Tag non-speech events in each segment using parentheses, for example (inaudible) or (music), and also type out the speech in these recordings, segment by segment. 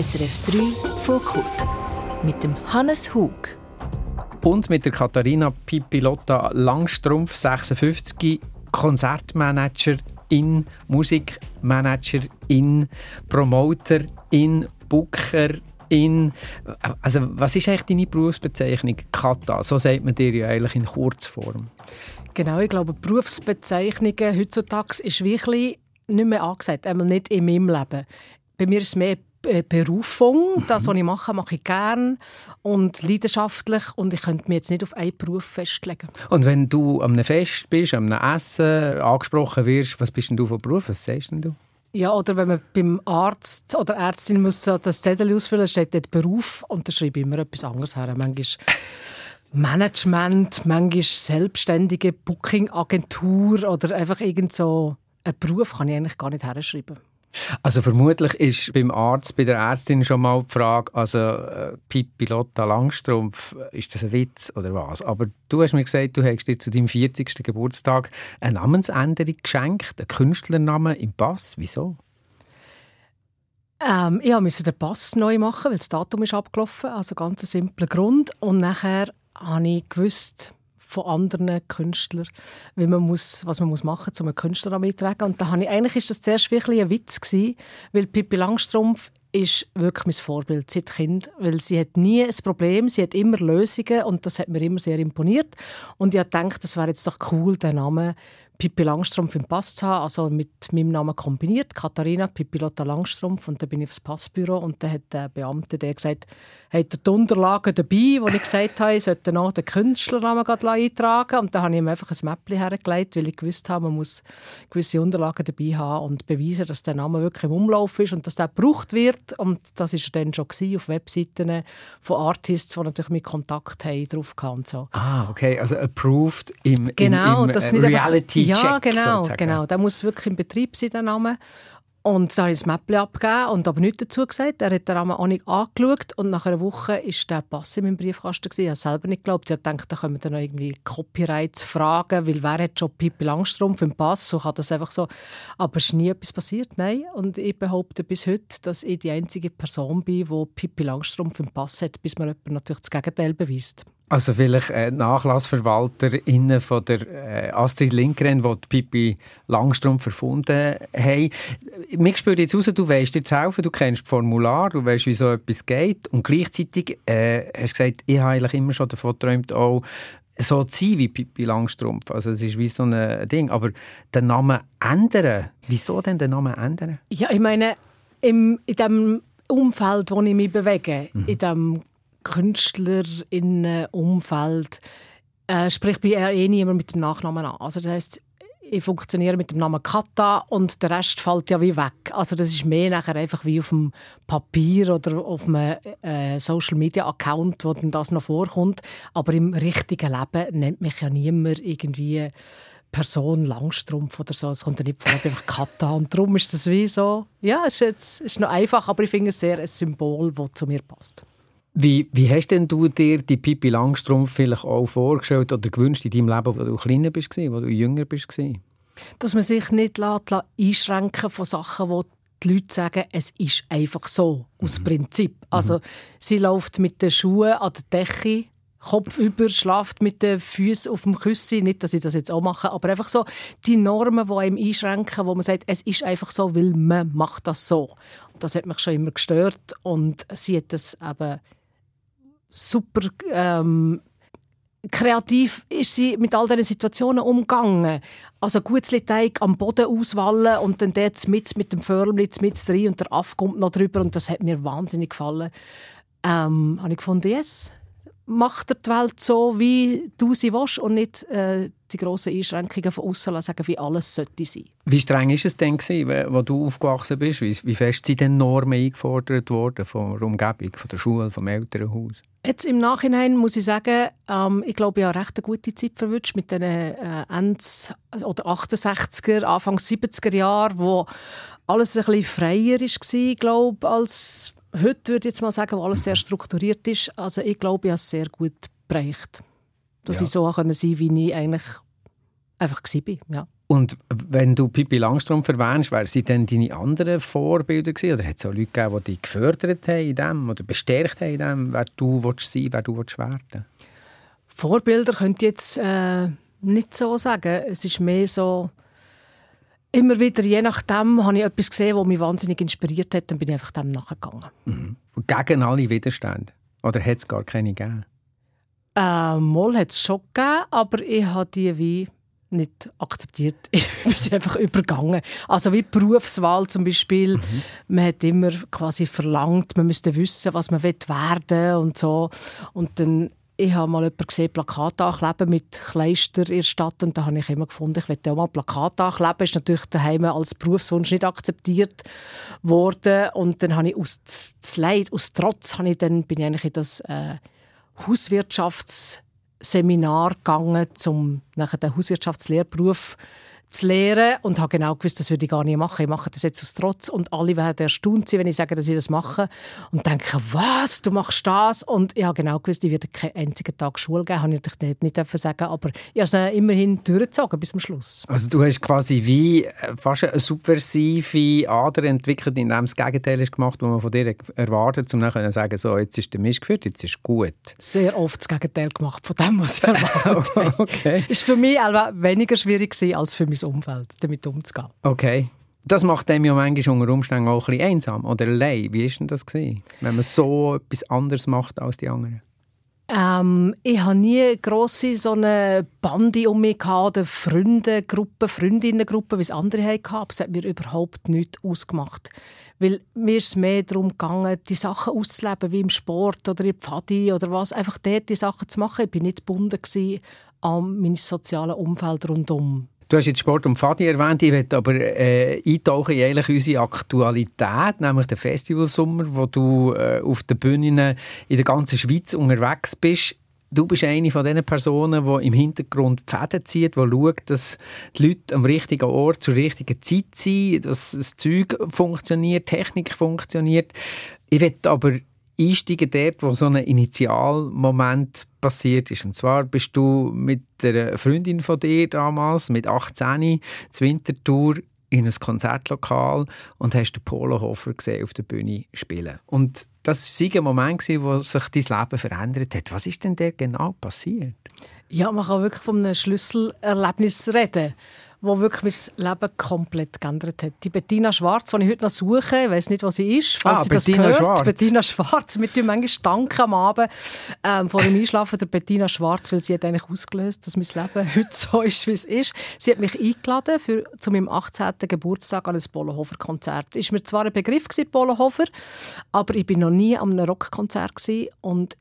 SRF 3 Fokus mit dem Hannes Hug. Und mit der Katharina Pipilotta Langstrumpf, 56, Konzertmanagerin, Musikmanagerin, Promoterin, Bookerin. Also, was ist eigentlich deine Berufsbezeichnung? Kata, so sagt man dir ja eigentlich in Kurzform. Genau, ich glaube, Berufsbezeichnungen heutzutage ist wirklich nicht mehr angesagt, einmal nicht in meinem Leben. Bei mir ist es mehr Berufung. Das, was ich mache, mache ich gern und leidenschaftlich und ich könnte mich jetzt nicht auf einen Beruf festlegen. Und wenn du am einem Fest bist, am einem Essen angesprochen wirst, was bist denn du von Beruf? Was sagst denn du? Ja, oder wenn man beim Arzt oder Ärztin muss das Zettel ausfüllen, steht dort Beruf und da schreibe ich immer etwas anderes her. Manchmal Management, manchmal selbstständige Booking-Agentur oder einfach irgend so einen Beruf kann ich eigentlich gar nicht herschreiben. Also vermutlich ist beim Arzt, bei der Ärztin schon mal die Frage, also äh, Pippi Lotta Langstrumpf, ist das ein Witz oder was? Aber du hast mir gesagt, du hast dir zu deinem 40. Geburtstag eine Namensänderung geschenkt, einen Künstlernamen im Pass. Wieso? Ähm, ich musste den Pass neu machen, weil das Datum ist abgelaufen. Also ganz ein simpler Grund. Und nachher habe ich gewusst, von anderen Künstlern, wie man muss, was man muss machen muss, um einen Künstler mittragen. Und da habe ich, eigentlich ist das zuerst wirklich ein Witz gewesen, weil Pippi Langstrumpf ist wirklich mein Vorbild seit Kind, weil sie hat nie ein Problem, sie hat immer Lösungen und das hat mir immer sehr imponiert. Und ich habe gedacht, das wäre jetzt doch cool, den Namen Pippi Langstrumpf im Pass zu haben, also mit meinem Namen kombiniert, Katharina Pippi Lotta Langstrumpf. Und dann bin ich aufs Passbüro und dann hat der Beamte der gesagt, hat er die Unterlagen dabei, wo ich gesagt habe, ich sollte noch den Künstlernamen eintragen. Und dann habe ich ihm einfach ein Mäppchen hergelegt, weil ich gewusst habe, man muss gewisse Unterlagen dabei haben und beweisen, dass der Name wirklich im Umlauf ist und dass der gebraucht wird. Und das war dann schon auf Webseiten von Artists, die natürlich mit Kontakt haben, drauf und so. Ah, okay, also approved im, genau, im, im das Reality ja, genau, sozusagen. genau. Der muss wirklich im Betrieb sein, der Name. Und da habe ich das Mäppchen abgegeben und aber nichts dazu gesagt. Er hat den Namen auch nicht angeschaut und nach einer Woche war der Pass in meinem Briefkasten. Ich habe selber nicht geglaubt. Ich dachte, da kommen dann noch irgendwie Copyrights-Fragen, weil wer hat schon Pippi Langstrumpf im Pass? So kann das einfach so. Aber es ist nie etwas passiert, nein. Und ich behaupte bis heute, dass ich die einzige Person bin, die Pippi Langstrumpf im Pass hat, bis mir jemand natürlich das Gegenteil beweist. Also vielleicht äh, NachlassverwalterInnen von der äh, Astrid Lindgren, die, die Pippi Langstrumpf erfunden haben. Mich spürt jetzt raus, du weißt zu helfen, du kennst das Formular, du weißt, wie so etwas geht und gleichzeitig äh, hast du gesagt, ich habe eigentlich immer schon davon geträumt, auch so zu sein wie Pippi Langstrumpf. Also es ist wie so ein Ding. Aber den Namen ändern, wieso denn den Namen ändern? Ja, ich meine, im, in dem Umfeld, wo ich mich bewege, mhm. in dem Künstlerinnenumfeld äh, spricht bei eh niemand mit dem Nachnamen an. Also das heißt, ich funktioniere mit dem Namen Kata und der Rest fällt ja wie weg. Also das ist mehr nachher einfach wie auf dem Papier oder auf einem äh, Social Media Account, wo dann das noch vorkommt. Aber im richtigen Leben nennt mich ja niemand irgendwie Person Langstrumpf oder so. Es kommt ja nicht vor, einfach Kata. Und darum ist das wie so, ja, es ist, jetzt, ist noch einfach, aber ich finde es sehr ein Symbol, das zu mir passt. Wie, wie hast denn du dir die Pippi Langstrumpf vielleicht auch vorgestellt oder gewünscht in deinem Leben, wo du kleiner bist, wo du jünger bist? Dass man sich nicht lässt, einschränken von Sachen, die die Leute sagen, es ist einfach so, aus mhm. Prinzip. Also mhm. sie läuft mit den Schuhen an der Decke, Kopf über, schlaft mit den Füßen auf dem Küssi. Nicht, dass ich das jetzt auch mache, aber einfach so die Normen, die einem einschränken, wo man sagt, es ist einfach so, weil man macht das so. Und das hat mich schon immer gestört und sie hat das eben super ähm, kreativ ist sie mit all diesen Situationen umgegangen. Also Gutzli-Teig am Boden auswallen und dann dort mit, mit dem Förmli mit rein und der Aff kommt noch drüber und das hat mir wahnsinnig gefallen. Ähm, habe ich gefunden, yes, macht er die Welt so, wie du sie willst und nicht äh, die grossen Einschränkungen von außen sagen, wie alles sollte sein. Wie streng war es denn, gewesen, wo du aufgewachsen bist? Wie, wie fest sind denn Normen eingefordert worden von der Umgebung, von der Schule, vom Elternhaus? Jetzt im Nachhinein muss ich sagen, ähm, ich glaube, ich habe recht eine gute Zeit verwünscht mit den äh, Ende oder 68er, Anfang 70er Jahren, wo alles ein bisschen freier war, glaube als heute, würde ich jetzt mal sagen, wo alles sehr strukturiert ist. Also ich glaube, ich habe es sehr gut bereicht. Dass ja. ich so sein konnte, wie ich eigentlich einfach war. Ja. Und wenn du Pippi Langstrumpf erwähnst, wer sind denn deine anderen Vorbilder gewesen? Oder hat es auch Leute gegeben, die dich gefördert haben in dem oder bestärkt haben in dem, wer du willst sein wer du willst werden Vorbilder könnte ich jetzt äh, nicht so sagen. Es ist mehr so, immer wieder, je nachdem, habe ich etwas gesehen, das mich wahnsinnig inspiriert hat, dann bin ich einfach dem nachgegangen. Mhm. Gegen alle Widerstände? Oder hat es gar keine gegeben? Äh, mal hat es schon gegeben, aber ich habe die wie nicht akzeptiert. (laughs) Ich bin sie einfach übergangen. Also wie Berufswahl zum Beispiel. Mhm. Man hat immer quasi verlangt, man müsste wissen, was man werden will und so. Und dann ich habe mal jemanden gesehen, Plakate ankleben mit Kleister in der Stadt und da habe ich immer gefunden, ich möchte auch mal Plakate ankleben. Das ist natürlich daheim als Berufswunsch nicht akzeptiert worden und dann habe ich aus Leid, aus Trotz, habe ich dann, bin ich eigentlich in das äh, Hauswirtschafts Seminar gegangen, um nachher den Hauswirtschaftslehrberuf zu lehren und habe genau gewusst, das würde ich gar nicht machen. Ich mache das jetzt aus Trotz und alle werden erstaunt sein, wenn ich sage, dass ich das mache und denken, was, du machst das? Und ich habe genau gewusst, ich werde keinen einzigen Tag Schule geben, habe ich natürlich nicht, nicht sagen aber ich habe es immerhin durchgezogen bis zum Schluss. Also du hast quasi wie äh, fast eine subversive Ader entwickelt, indem das Gegenteil hast gemacht, was man von dir erwartet, um dann zu sagen, so, jetzt ist der Mist geführt, jetzt ist gut. Sehr oft das Gegenteil gemacht von dem, was ich erwartet (laughs) habe. okay. Ist für mich weniger schwierig als für mich mein Umfeld, damit umzugehen. Okay. Das macht einem ja manchmal unter Umständen auch ein bisschen einsam oder allein. Wie war denn das, gewesen, wenn man so etwas anderes macht als die anderen? Ähm, ich hatte nie grosse so eine Bande um mich gehabt, oder Freundengruppe, Freundinnengruppe, wie es andere hatten. es hat mir überhaupt nichts ausgemacht. Weil mir ist es mehr darum gegangen, die Sachen auszuleben, wie im Sport oder im Pfadi oder was. Einfach dort die Sachen zu machen. Ich war nicht gebunden an mein soziales Umfeld rundum. Du hast jetzt Sport und Fadi erwähnt, ich möchte aber äh, eintauchen in eigentlich unsere Aktualität, nämlich den Festivalsommer, wo du äh, auf den Bühnen in der ganzen Schweiz unterwegs bist. Du bist eine von den Personen, die im Hintergrund die Fäden zieht, die schaut, dass die Leute am richtigen Ort zur richtigen Zeit sind, dass das Zeug funktioniert, Technik funktioniert. Ich möchte aber einsteigen dort, wo so ein Initialmoment passiert ist. Und zwar bist du mit einer Freundin von dir damals, mit 18, zur Wintertour in ein Konzertlokal und hast den Polohofer gesehen auf der Bühne spielen. Und das war ein Moment, wo sich dein Leben verändert hat. Was ist denn da genau passiert? Ja, man kann wirklich von einem Schlüsselerlebnis reden wo wirklich mein Leben komplett geändert hat. Die Bettina Schwarz, die ich heute noch suche, ich weiß nicht, was sie ist, falls ah, sie Bettina das hört. Schwarz. Bettina Schwarz. Wir tun manchmal danken am Abend ähm, vor dem Einschlafen der Bettina Schwarz, weil sie hat eigentlich ausgelöst, dass mein Leben (laughs) heute so ist, wie es ist. Sie hat mich eingeladen für, zu meinem 18. Geburtstag an ein Polohofer-Konzert. Ist mir zwar ein Begriff gewesen, Polohofer, aber ich bin noch nie an einem Rockkonzert und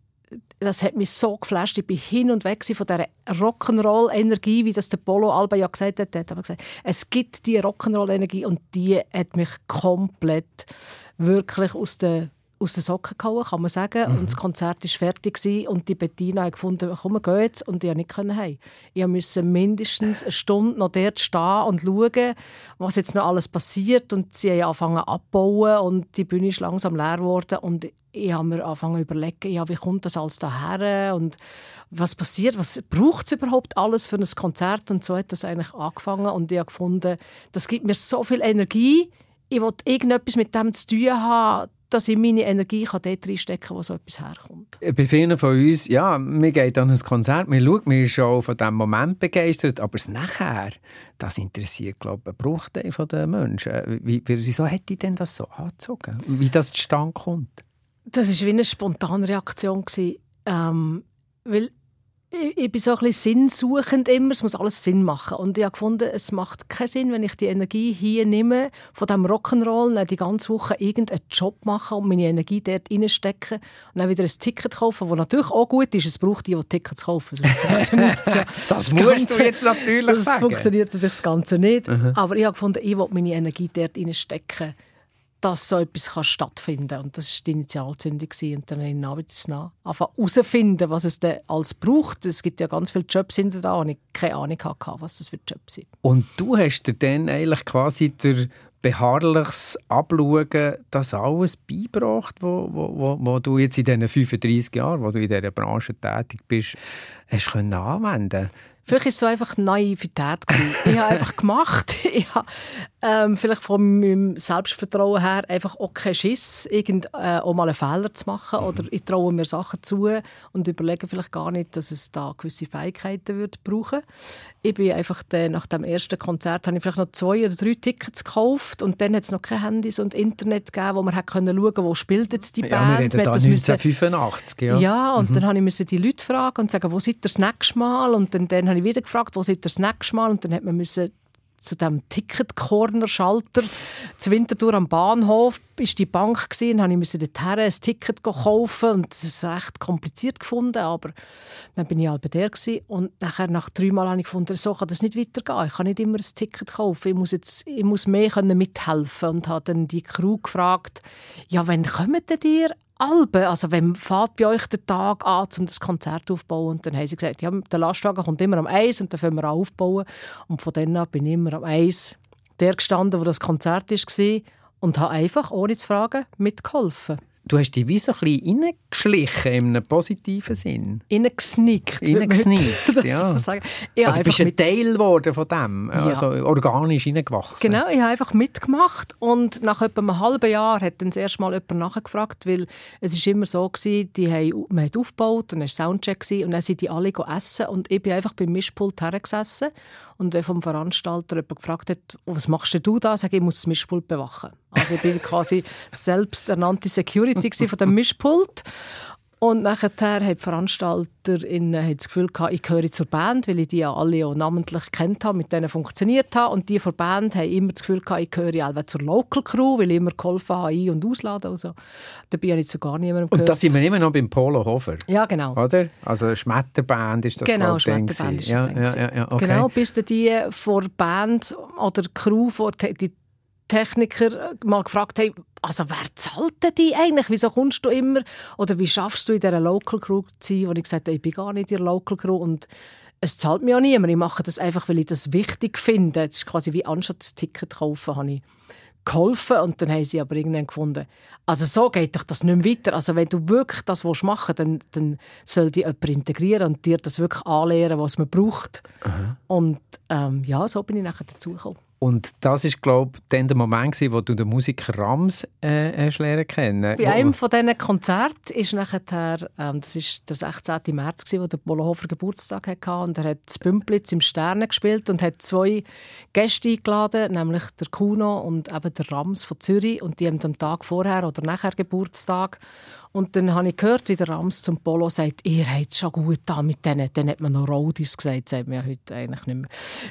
das hat mich so geflasht. Ich bin hin und weg von dieser Rock'n'Roll-Energie, wie das der Polo Alba ja gesagt hat. hat gesagt, es gibt die Rock'n'Roll-Energie und die hat mich komplett wirklich aus der aus den Socken gehauen, kann man sagen. Mhm. Und das Konzert war fertig gewesen, und die Bettina hat gefunden, komm, wir gehen jetzt. Und ich konnte nicht heim. Ich musste mindestens eine Stunde noch dort stehen und schauen, was jetzt noch alles passiert. Und sie haben angefangen abbauen und die Bühne ist langsam leer geworden. Und ich habe mir angefangen zu überlegen, ja, wie kommt das alles daher und was passiert, was braucht es überhaupt alles für ein Konzert und so hat das eigentlich angefangen und ich habe gefunden, das gibt mir so viel Energie, ich will irgendetwas mit dem zu tun haben, dass ich meine Energie kann dort reinstecken kann, wo so etwas herkommt. Bei vielen von uns, ja, wir gehen an ein Konzert, wir schauen, wir sind schon von diesem Moment begeistert, aber das Nachher, das interessiert, glaube ich, einen Bruchteil der Menschen. Wie, wieso hätte ich denn das so angezogen? Wie das zustande kommt? Das war wie eine spontane Reaktion. Ähm, weil ich, ich bin so ein bisschen sinnsuchend immer. Es muss alles Sinn machen. Und ich habe gefunden, es macht keinen Sinn, wenn ich die Energie hier nehme, von diesem Rock'n'Roll, die ganze Woche irgendeinen Job machen und meine Energie dort reinstecken und dann wieder ein Ticket kaufen, das natürlich auch gut ist. Es braucht die, die Tickets kaufen. Das (laughs) funktioniert ja. das, das musst du jetzt natürlich das sagen. Das funktioniert natürlich das Ganze nicht. Mhm. Aber ich habe gefunden, ich will meine Energie dort reinstecken dass so etwas kann stattfinden kann. Das war die Initialzündung. Und dann habe ich nach herausfinden, was es denn alles braucht. Es gibt ja ganz viele Jobs hinter da und ich keine Ahnung hatte, was das für Jobs sind. Und du hast dir dann eigentlich quasi durch beharrliches Abschauen das alles beigebracht, wo, wo, wo, du jetzt in diesen 35 Jahren, wo du in dieser Branche tätig bist, hast können Vielleicht war es so einfach Naivität. ich habe einfach gemacht. (laughs) Ich habe ähm, vielleicht von meinem Selbstvertrauen her einfach auch keinen Schiss, irgend, äh, auch mal einen Fehler zu machen. Oder ich traue mir Sachen zu und überlege vielleicht gar nicht, dass es da gewisse Fähigkeiten wird brauchen Ich bin einfach dann, nach dem ersten Konzert habe ich vielleicht noch zwei oder drei Tickets gekauft und dann hat es noch keine Handys und Internet gegeben, wo man hat können schauen, wo spielt jetzt die Band. Ja, wir reden da 1985, ja. Ja, und mhm. dann habe ich die Leute fragen und sagen, wo seid ihr das nächste Mal? Und dann, dann habe ich wieder gefragt, wo seid das nächste Mal? Und dann hat man müssen zu dem Ticket-Corner-Schalter zu Winterthur am Bahnhof ist die Bank gesehen, habe ich dorthin ein Ticket kaufen und das ist recht kompliziert gefunden, aber dann bin ich halb der gewesen. und nachher nach drei Mal habe ich gefunden, so kann das nicht weitergehen. Ich kann nicht immer ein Ticket kaufen. Ich muss jetzt, ich muss mehr können mithelfen und habe dann die Crew gefragt, ja, wann kommen denn ihr Alben, also wenn fährt bei euch der Tag an, um das Konzert aufzubauen? Und dann haben sie gesagt, ja, der Lastwagen kommt immer am Eis und dann fangen wir an aufbauen. Und von dann an bin ich immer am Eis der gestanden, wo das Konzert war und habe einfach, ohne zu fragen, mitgeholfen du hast dich wie so ein bisschen reingeschlichen, in einem positiven Sinn. Reingesnickt. Reingesnickt, (laughs) ja. So ja du bist ein Teil geworden von dem, ja. also organisch reingewachsen. Genau, ich habe einfach mitgemacht und nach etwa einem halben Jahr hat dann das erste Mal jemand nachgefragt, weil es ist immer so gewesen, die haben, man hat aufgebaut und es war Soundcheck und dann sind die alle essen und ich bin einfach beim Mischpult hergesessen und wenn vom Veranstalter jemand gefragt hat, was machst du da, sage ich, ich muss das Mischpult bewachen. Also ich bin quasi (laughs) selbsternannte Security von dem Mischpult und nachher haben die VeranstalterInnen das Gefühl gehabt, ich gehöre zur Band, weil ich die ja alle auch namentlich kennt habe, mit denen funktioniert habe. Und die von der Band haben immer das Gefühl gehabt, ich gehöre auch zur Local Crew, weil ich immer geholfen habe, ein- und ausladen und so. Dabei habe ich zu gar niemandem gehört. Und da sind wir immer noch beim Polo Hofer. Ja, genau. Oder? Also Schmetterband ist das Genau, Schmetterband ist das ja, ja, ja, okay. Genau, bis die vor der Band oder Crew, die Techniker mal gefragt haben, also wer zahlt denn die eigentlich? Wieso kommst du immer? Oder wie schaffst du in dieser Local Crew zu sein? Wo ich gesagt habe, ich bin gar nicht in der Local Crew und es zahlt mir auch niemand. Ich mache das einfach, weil ich das wichtig finde. Das ist quasi wie anstatt das Ticket kaufen, habe ich geholfen und dann haben sie aber irgendwann gefunden, also so geht doch das nicht mehr weiter. Also wenn du wirklich das machen willst, dann, dann soll dich jemand integrieren und dir das wirklich anlehren, was man braucht. Aha. Und ähm, ja, so bin ich nachher dazugekommen. Und das ist, glaube ich, dann der Moment, wo du den Musiker Rams äh, hast lernen kennen. Bei einem von diesen Konzerten ist nachher, ähm, das ist der 16. März, gewesen, wo der Polohofer Geburtstag hatte und er hat das Bümplitz im Sterne gespielt und hat zwei Gäste eingeladen, nämlich der Kuno und eben der Rams von Zürich und die haben am Tag vorher oder nachher Geburtstag und dann habe ich gehört, wie der Rams zum Polo sagt, ihr habt es schon gut da mit denen. Dann hat man noch Roadies gesagt, sagt man ja heute eigentlich nicht mehr.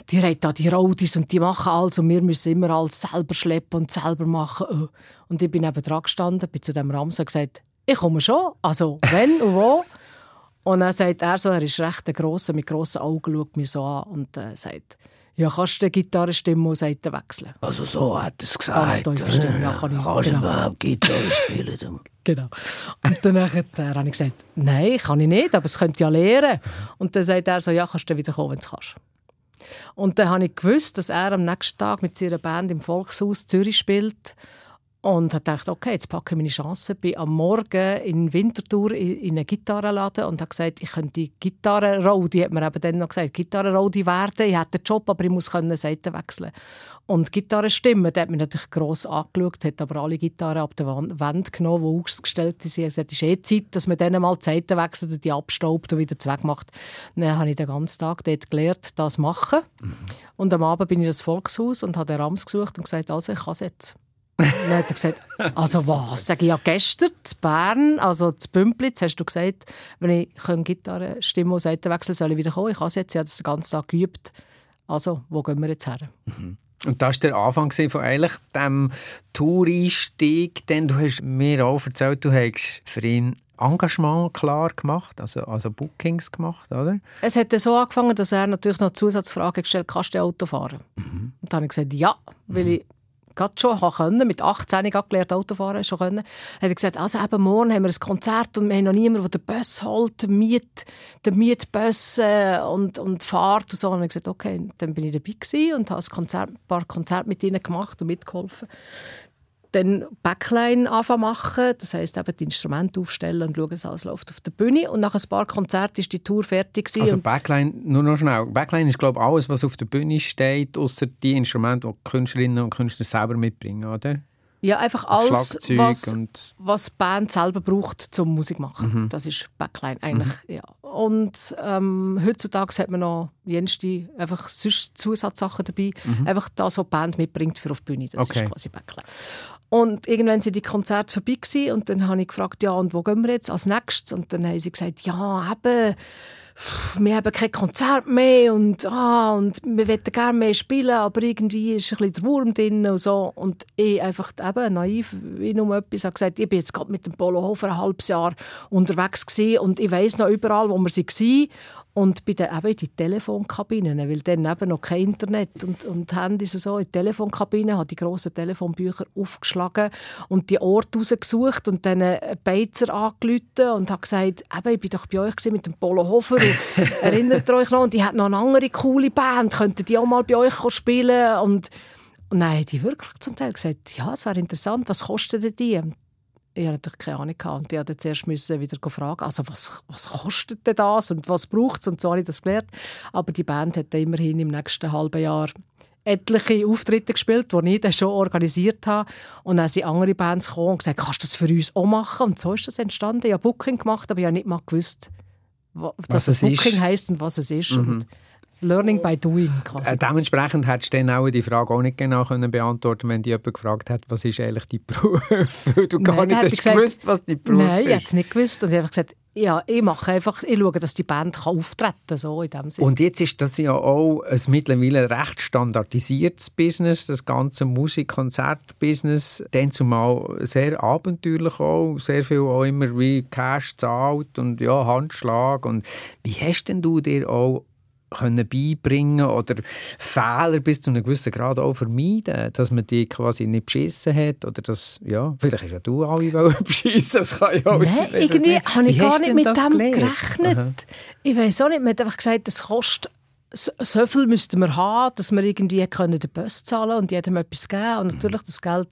Die haben da die Roadies und die machen alles und wir müssen immer alles selber schleppen und selber machen. Oh. Und ich bin eben dran gestanden, bin zu dem Rams und gesagt, ich komme schon, also wenn und wo. Und dann sagt er so, er ist recht gross, mit grossen Augen schaut mich so an und äh, sagt, ja, kannst du die Gitarrenstimme und Seiten wechseln? Also so hat er es gesagt. Ganz tiefe Stimme, ja, kann ich. Kannst genau. überhaupt Gitarre spielen? (laughs) genau. Und dann äh, habe ich gesagt, nein, kann ich nicht, aber es könnte ja lernen. Und dann sagt er so, ja, kannst du wieder kommen, wenn du kannst. Und dann habe ich gewusst, dass er am nächsten Tag mit seiner Band im Volkshaus Zürich spielt und habe gedacht, okay, jetzt packe ich meine Chance. Bin am Morgen in Winterthur in einen Gitarrenladen und habe gesagt, ich könnte die Gitarrenrodi, hat mir eben dann noch gesagt, Gitarrenrodi werden. Ich hätte einen Job, aber ich muss können Seiten wechseln. Und Gitarrenstimme, der hat mich natürlich gross angeschaut, hat aber alle Gitarren ab der Wand genommen, die ausgestellt sind. Er hat gesagt, es ist eh Zeit, dass man dann mal die Seiten wechselt und die abstaubt und wieder wegmacht. Dann habe ich den ganzen Tag dort gelernt, das zu machen. Mhm. Und am Abend bin ich ins Volkshaus und habe den Rams gesucht und gesagt, also ich kann es jetzt. Dann hat er gesagt, also (laughs) was? Sag ich ja gestern zu Bern, also zu Bümplitz, hast du gesagt, wenn ich Gitarre, Stimme und Seiten wechseln soll ich wieder kommen. Ich habe es jetzt, ich habe das den ganzen Tag geübt. Also, wo gehen wir jetzt her? Mhm. Und das war der Anfang von eigentlich dem Toureinstieg. Denn du hast mir auch erzählt, du hast für ihn Engagement klar gemacht, also, also Bookings gemacht, oder? Es hat so angefangen, dass er natürlich noch Zusatzfragen gestellt hat, kannst du Auto fahren? Mhm. Und dann habe ich gesagt, ja, weil mhm. ich gerade schon können, mit 18 gelernt Autofahren schon können, hat er gesagt, also eben morgen haben wir ein Konzert und wir haben noch niemanden, der den Bus holt, Miet, den Mietbus äh, und, und fährt und so. Und ich gesagt, okay, dann bin ich dabei gewesen und habe ein, Konzert, ein paar Konzerte mit ihnen gemacht und mitgeholfen. Dann Backline anfangen machen, das heisst eben die Instrumente aufstellen und schauen, dass alles läuft auf der Bühne. Und nach ein paar Konzerten ist die Tour fertig gewesen. Also Backline, nur noch schnell. Backline ist, glaube ich, alles, was auf der Bühne steht, außer die Instrumente, die, die Künstlerinnen und Künstler selber mitbringen, oder? Ja, einfach alles, was, was die Band selber braucht zum Musik machen. Mhm. Das ist Backline eigentlich. Ja. Und ähm, heutzutage hat man noch jenste einfach sonst Zusatzsachen dabei. Einfach das, was die Band mitbringt für auf die Bühne. Das Mhm. Okay. ist quasi Backline. Und irgendwann sind die Konzerte vorbei gewesen, und dann habe ich gefragt, ja, und wo gehen wir jetzt als nächstes? Und dann haben sie gesagt, ja, eben, wir haben kein Konzert mehr und, ah, und wir möchten gerne mehr spielen, aber irgendwie ist ein bisschen der Wurm drin und so. Und ich einfach eben naiv, wie nur etwas, habe gesagt, ich bin jetzt gerade mit dem Polo Hofer ein halbes Jahr unterwegs gewesen und ich weiss noch überall, wo wir waren. Und bei den, eben in die Telefonkabinen, weil dann eben noch kein Internet und, und Handys und so, in die Telefonkabinen, habe die grossen Telefonbücher aufgeschlagen und die Orte rausgesucht und dann einen Beizer angerufen und habe gesagt, eben, ich bin doch bei euch mit dem Polo Hofer erinnert ihr euch noch? Und die hat noch eine andere coole Band, könnten die auch mal bei euch spielen? Und, und haben die wirklich zum Teil gesagt, ja, es wäre interessant, was kosten denn die? Ich hatte natürlich keine Ahnung. gehabt. Und ich musste zuerst müssen wieder fragen, also was, was kostet denn das und was braucht es? Und so habe ich das gelernt. Aber die Band hat dann immerhin im nächsten halben Jahr etliche Auftritte gespielt, die ich dann schon organisiert habe. Und dann sind andere Bands gekommen und gesagt, kannst du das für uns auch machen? Und so ist das entstanden. Ich habe Booking gemacht, aber ich habe nicht mal gewusst, dass Was es. Booking heisst und was es ist. Und Learning by doing quasi. Äh, dementsprechend hättest du dann auch die Frage auch nicht genau können beantworten wenn dich jemand gefragt hat, was ist eigentlich dein Beruf? (laughs) Weil du gar Nein, nicht dann hätte hast gesagt, gewusst, was dein Beruf Nein, ich hätte ist. es nicht gewusst. Und ich habe gesagt, ja, ich mache einfach, ich schaue, dass die Band kann auftreten kann, so in dem Sinne. Und jetzt ist das ja auch ein mittlerweile recht standardisiertes Business, das ganze Musik-Konzert-Business. Dann zumal sehr abenteuerlich auch, sehr viel auch immer wie Cash zahlt und ja, Handschlag. Und wie hast denn du dir auch können beibringen oder Fehler bis zu einem gewissen Grad auch vermeiden, dass man die quasi nicht beschissen hat oder dass, ja, vielleicht hast ja du alle (laughs) beschissen, das kann ja auch sein, Nein, es irgendwie habe ich gar nicht mit dem gelernt? gerechnet. Aha. Ich weiß auch nicht, man hat einfach gesagt, das kostet so, viel müssten wir haben, dass wir irgendwie können den Bus zahlen können und jedem etwas geben. Und natürlich das Geld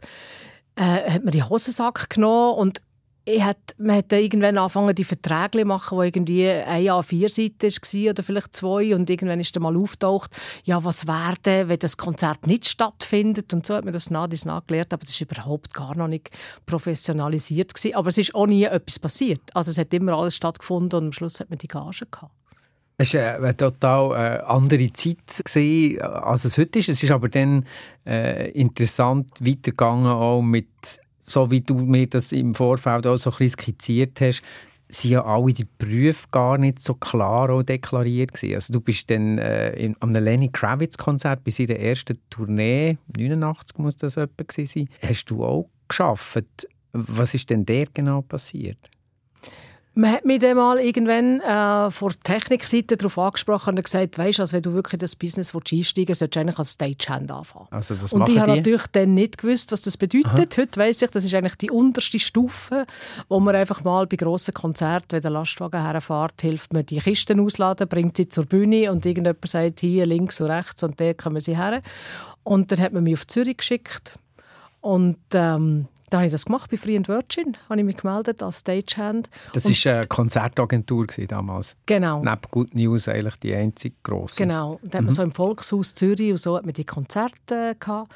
äh, hat man in den Hosensack genommen und ich hat, man hat dann irgendwann angefangen, die Verträge zu machen, die irgendwie ein Jahr vier Seiten war oder vielleicht zwei und irgendwann ist dann mal auftaucht, ja, was wäre wenn das Konzert nicht stattfindet und so hat man das nach dies nachgelernt, aber das ist überhaupt gar noch nicht professionalisiert gewesen. aber es ist auch nie etwas passiert. Also es hat immer alles stattgefunden und am Schluss hat man die Gage gehabt. Es war eine total äh, andere Zeit, gewesen, als es heute ist. Es ist aber dann äh, interessant weitergegangen, auch mit, so wie du mir das im Vorfeld auch so ein bisschen skizziert hast, sind ja alle die Berufe gar nicht so klar auch deklariert gewesen. Also du bist dann äh, in, am Lenny Kravitz Konzert bei seiner ersten Tournee, 89 muss das etwa gewesen sein, hast du auch geschafft. Was ist denn der genau passiert? Man hat mich dann mal irgendwann äh, vor der Technikseite darauf angesprochen und gesagt, weißt du, also wenn du wirklich das Business einsteigen willst, solltest du eigentlich als Stagehand anfangen. Also was und ich habe natürlich dann nicht gewusst, was das bedeutet. Heute weiss ich, das ist eigentlich die unterste Stufe, wo man einfach mal bei grossen Konzerten, wenn der Lastwagen herfährt, hilft man die Kisten ausladen, bringt sie zur Bühne und irgendjemand sagt, hier links und rechts und da kommen sie her. Und dann hat man mich auf Zürich geschickt und ähm, da habe ich das gemacht bei Free and Virgin, habe ich mich gemeldet als Stagehand. Das war eine Konzertagentur damals. Genau. Neben Good News eigentlich die einzige grosse. Genau. Und dann hat man so im Volkshaus Zürich und so hat man die Konzerte äh, gehabt.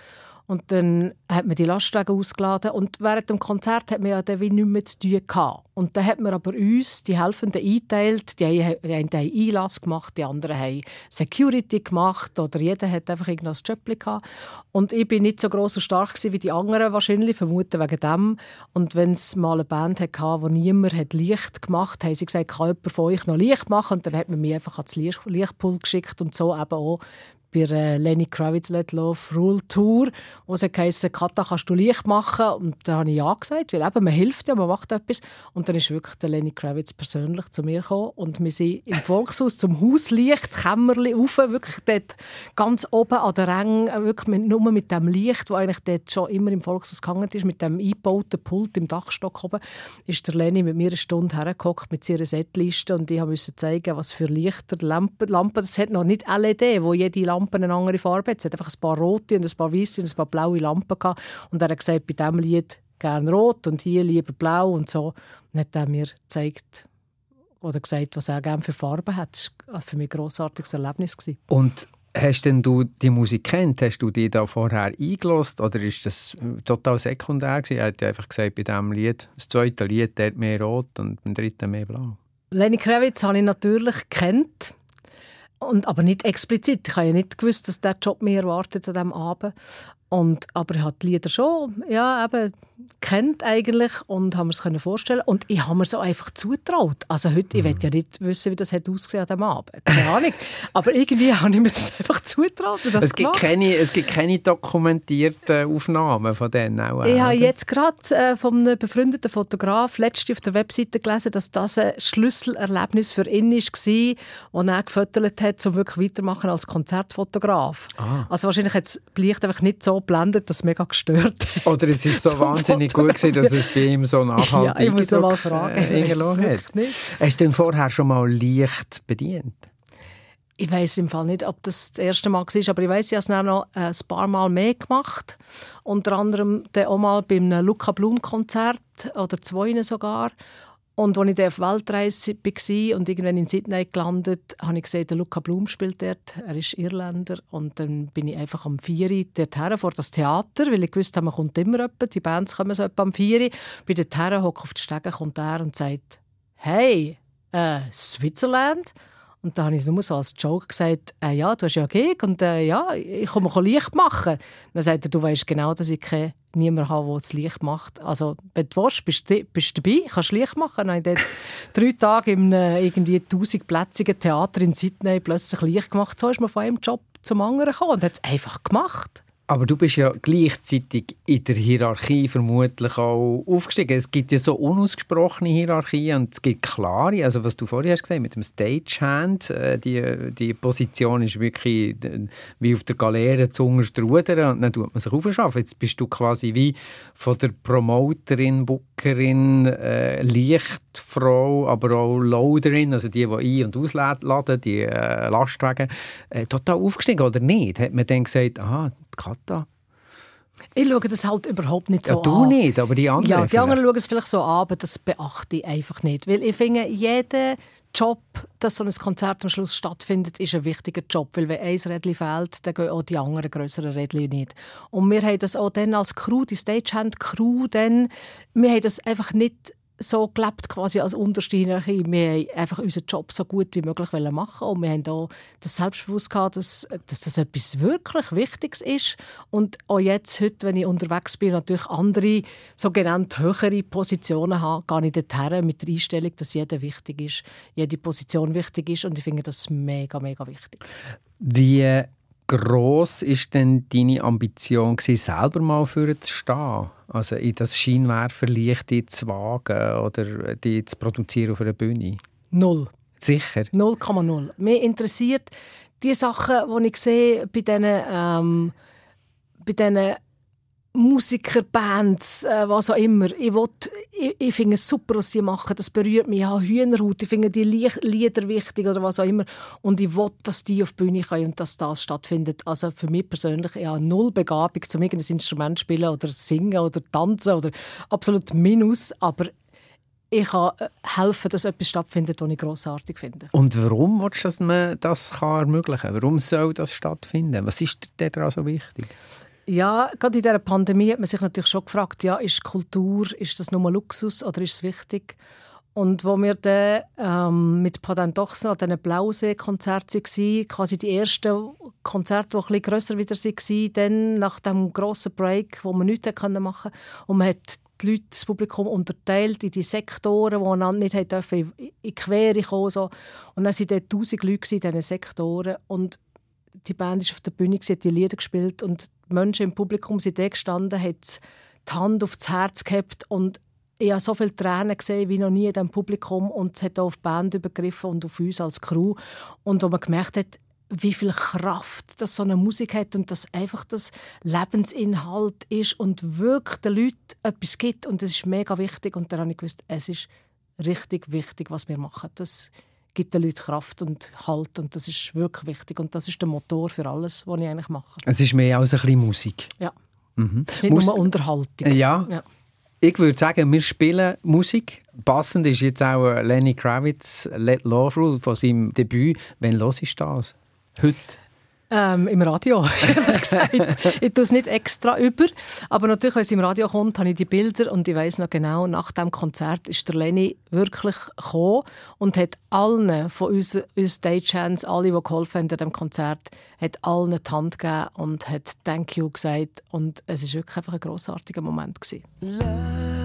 Und dann hat man die Lastwagen ausgeladen und während dem Konzert hat man ja dann wie nichts mehr zu tun gehabt. Und dann hat man aber uns, die Helfenden, eingeteilt. Die einen, haben Einlass gemacht, die anderen haben Security gemacht oder jeder hat einfach irgendein Jobli gehabt. Und ich bin nicht so groß und stark wie die anderen wahrscheinlich, vermuten wegen dem. Und wenn es mal eine Band hatte, wo niemand hat Licht gemacht hat, haben sie gesagt, kann jemand von euch noch Licht machen? Und dann hat man mich einfach ans Licht- Lichtpult geschickt und so eben auch bei der Lenny Kravitz Let Love Rule Tour, wo es heisst, Katha, kannst du Licht machen? Und da habe ich ja gesagt, weil eben, man hilft ja, man macht etwas. Und dann ist wirklich der Lenny Kravitz persönlich zu mir gekommen und wir sind im Volkshaus zum Hauslicht, Kämmerli rauf, wirklich dort ganz oben an der Ränge, wirklich mit, nur mit dem Licht, das eigentlich dort schon immer im Volkshaus gehangen ist, mit dem eingebauten Pult im Dachstock oben, ist der Lenny mit mir eine Stunde hergehockt mit seiner Setliste und ich musste zeigen, was für Lichter, Lampen, Lampen, das hat noch nicht LED, wo jede Lampe Lampen eine andere Farbe hat. Es hat einfach ein paar rote und ein paar weiße und ein paar blaue Lampen gehabt. Und er hat gesagt, bei diesem Lied gerne rot und hier lieber blau und so. Und hat er mir gezeigt oder gesagt, was er gerne für Farben hat. Das war für mich ein grossartiges Erlebnis. Und Hast denn du die Musik kennt? Hast du die da vorher eingelost oder ist das total sekundär gewesen? Er hat einfach gesagt, bei diesem Lied, das zweite Lied, der mehr rot und beim dritten mehr blau. Lenny Kravitz habe ich natürlich kennt, und, aber nicht explizit. Ich habe ja nicht gewusst, dass der Job mir erwartet an diesem Abend. Und, aber ich habe die Lieder schon ja, eben, kennt eigentlich und haben es können vorstellen und ich habe mir so einfach zutraut. Also heute, ich will ja nicht wissen, wie das hat ausgesehen an diesem Abend. Keine Ahnung. (laughs) aber irgendwie habe ich mir das einfach zutraut. Das es, gibt keine, es gibt keine dokumentierten Aufnahmen von denen auch. Ich habe jetzt gerade äh, von einem befreundeten Fotograf letztens auf der Webseite gelesen, dass das ein Schlüsselerlebnis für ihn war, und er gefotografiert hat, um wirklich weitermachen als Konzertfotograf. Ah. Also wahrscheinlich hat es Licht einfach nicht so geblendet, dass es mega gestört hat. Oder es ist so wahnsinnig (laughs) gut gewesen, dass es bei ihm so (laughs) nachhaltig ja, ich muss mal fragen. Äh, hat. Hast du denn vorher schon mal Licht bedient? Ich weiß im Fall nicht, ob das das erste Mal war, aber ich weiß, ich habe es noch ein paar Mal mehr gemacht. Unter anderem auch mal beim Luca Blum Konzert oder zwei sogar. Und als ich auf Weltreise war und irgendwann in Sydney gelandet, habe ich gesehen, der Luca Blum spielt dort. Er ist Irländer. Und dann bin ich einfach am 4 Uhr dorthin vor das Theater, weil ich wusste, man kommt immer jemand. Die Bands kommen so etwa am 4 Uhr. Bei dorthin, hocke auf die Stege, kommt er und sagt, «Hey, äh, Switzerland?» Und da habe ich es nur so als Joke gesagt, äh, «Ja, du hast ja Gig und äh, ja, ich komme Licht machen.» Dann sagt er, «Du weißt genau, dass ich keine niemand habe, der das Licht macht. Also, wenn du willst, bist du bist dabei, kannst Licht machen. Dann habe ich drei Tage in einem irgendwie tausendplätzigen Theater in Sydney plötzlich Licht gemacht. So ist man von einem Job zum anderen gekommen und hat es einfach gemacht. Aber du bist ja gleichzeitig in der Hierarchie vermutlich auch aufgestiegen. Es gibt ja so unausgesprochene Hierarchien und es gibt klare, also was du vorher hast gesehen mit dem Stagehand, äh, die, die Position ist wirklich äh, wie auf der Galeere zu rudern und dann tut man sich aufschaffen. Jetzt bist du quasi wie von der Promoterin, Bookerin, äh, Lichtfrau, aber auch Loaderin, also die, die ein- und ausladen, die äh, Lastwagen, äh, total aufgestiegen oder nicht? Hat man dann gesagt, aha, Kata? Ich schaue das halt überhaupt nicht so ja, du an. nicht, aber die anderen Ja, die anderen schauen es vielleicht so an, aber das beachte ich einfach nicht. Weil ich finde, jeder Job, dass so ein Konzert am Schluss stattfindet, ist ein wichtiger Job. Weil wenn ein Rädchen fehlt, dann gehen auch die anderen grösseren Rädchen nicht. Und wir haben das auch dann als Crew, die Stagehand-Crew, dann, wir haben das einfach nicht so gelebt quasi als unterste. Wir haben einfach unseren Job so gut wie möglich machen und wir haben auch das Selbstbewusst dass, dass das etwas wirklich Wichtiges ist und auch jetzt, heute, wenn ich unterwegs bin, natürlich andere sogenannte höhere Positionen habe, gehe ich dorthin mit der Einstellung, dass jeder wichtig ist, jede Position wichtig ist und ich finde das mega, mega wichtig. Wie groß ist denn deine Ambition gewesen, selber mal für zu stehen? Also in das Scheinwerferlicht zu wagen oder die zu produzieren auf einer Bühne? Null. Sicher? 0,0. Mir interessiert die Sachen, die ich sehe bei diesen, ähm, bei diesen Musikerbands, äh, was auch immer. Ich, ich, ich finde es super, was sie machen. Das berührt mich. Ich habe Hühnerhaut. Ich finde die Lieder wichtig oder was auch immer. Und ich will, dass die auf die Bühne können und dass das stattfindet. Also für mich persönlich, ich habe null Begabung, zum irgendein Instrument spielen oder singen oder tanzen oder absolut Minus. Aber ich kann äh, helfen, dass etwas stattfindet, was ich grossartig finde. Und warum willst du, dass man das ermöglichen kann? Warum soll das stattfinden? Was ist dir daran so wichtig? Ja, gerade in dieser Pandemie hat man sich natürlich schon gefragt, ja, ist Kultur, ist das nur Luxus oder ist es wichtig? Und wo wir dann ähm, mit Patent Dochsner an diesen Blausee-Konzerten waren, quasi die ersten Konzerte, die ein bisschen grösser wieder waren, dann nach dem grossen Break, wo man nichts machen konnte. Und man hat die Leute, das Publikum unterteilt in die Sektoren, die einander nicht dürfen, in die Quere kommen. So. Und dann waren dort tausend Leute in diesen Sektoren. Und die Band ist auf der Bühne, hat die Lieder gespielt und die Menschen im Publikum sind da gestanden, haben die Hand aufs Herz gehabt und ich habe so viele Tränen gesehen wie noch nie in diesem Publikum und es hat auch auf die Band übergriffen und auf uns als Crew. Und wo man gemerkt hat, wie viel Kraft das so eine Musik hat und dass einfach das Lebensinhalt ist und wirklich den Leuten etwas gibt und das ist mega wichtig und dann habe ich gewusst, es ist richtig wichtig, was wir machen. Das gibt den Leuten Kraft und Halt und das ist wirklich wichtig und das ist der Motor für alles, was ich eigentlich mache. Es ist mehr als ein bisschen Musik. Ja. Es ist nicht Mus- nur Unterhaltung. Äh, Ja. Ja. Ich würde sagen, wir spielen Musik. Passend ist jetzt auch äh, Lenny Kravitz «Let Love Rule» von seinem Debüt. Wann hörst du das? Heute? Ähm, Im Radio, (laughs) ehrlich gesagt. Ich tue es nicht extra über. Aber natürlich, wenn es im Radio kommt, habe ich die Bilder und ich weiß noch genau, nach dem Konzert ist der Lenny wirklich gekommen und hat allen von uns, uns Stagehands, alle, die geholfen haben an diesem Konzert, hat allen die Hand gegeben und hat «Thank you» gesagt. Und es war wirklich einfach ein grossartiger Moment. Gewesen.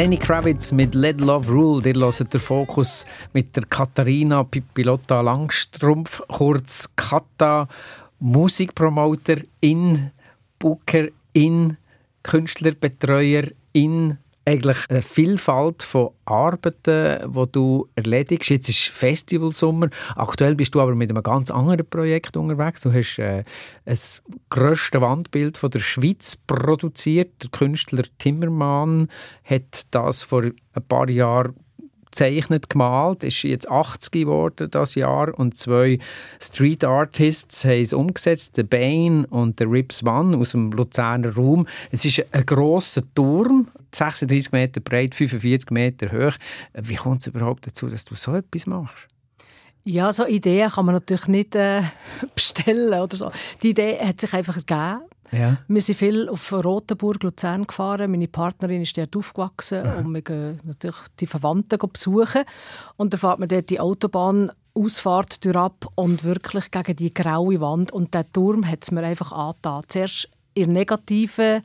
Lenny Kravitz mit Let Love Rule. Ihr hört den Fokus mit der Katharina Pipilotta Langstrumpf, kurz Kata, Musikpromoter in Booker, in Künstlerbetreuer, in eigentlich eine Vielfalt von Arbeiten, die du erledigst. Jetzt ist Festivalsommer. Aktuell bist du aber mit einem ganz anderen Projekt unterwegs. Du hast äh, das grösste Wandbild von der Schweiz produziert. Der Künstler Timmermann hat das vor ein paar Jahren gezeichnet, gemalt, ist jetzt 80 geworden das Jahr und zwei Street Artists haben es umgesetzt, der Bane und der Rips One aus dem Luzerner Raum. Es ist ein grosser Turm, 36 Meter breit, 45 Meter hoch. Wie kommt es überhaupt dazu, dass du so etwas machst? Ja, so Ideen kann man natürlich nicht äh, (laughs) bestellen oder so. Die Idee hat sich einfach ergeben. Ja. Wir sind viel auf Rotenburg, Luzern gefahren. Meine Partnerin ist dort aufgewachsen und wir gehen natürlich die Verwandten besuchen. Und dann fährt man dort die Autobahnausfahrt ab und wirklich gegen die graue Wand. Und der Turm hat es mir einfach angetan. Zuerst in negativen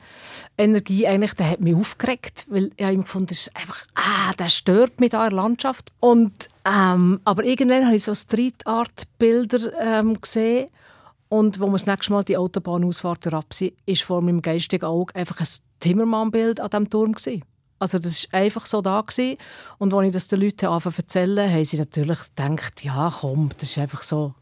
Energie eigentlich, der hat mich aufgeregt, weil ich immer gefunden, das ist einfach, ah, der stört mich da in der Landschaft. Und, ähm, aber irgendwann habe ich so Street-Art-Bilder ähm, gesehen und wo wir das nächste Mal die Autobahnausfahrt herab sind, ist vor meinem geistigen Auge einfach ein Timmermann-Bild an diesem Turm. Gewesen. Also das war einfach so da. Gewesen. Und als ich das den Leuten anfangen erzählen, haben sie natürlich gedacht, ja komm, das ist einfach so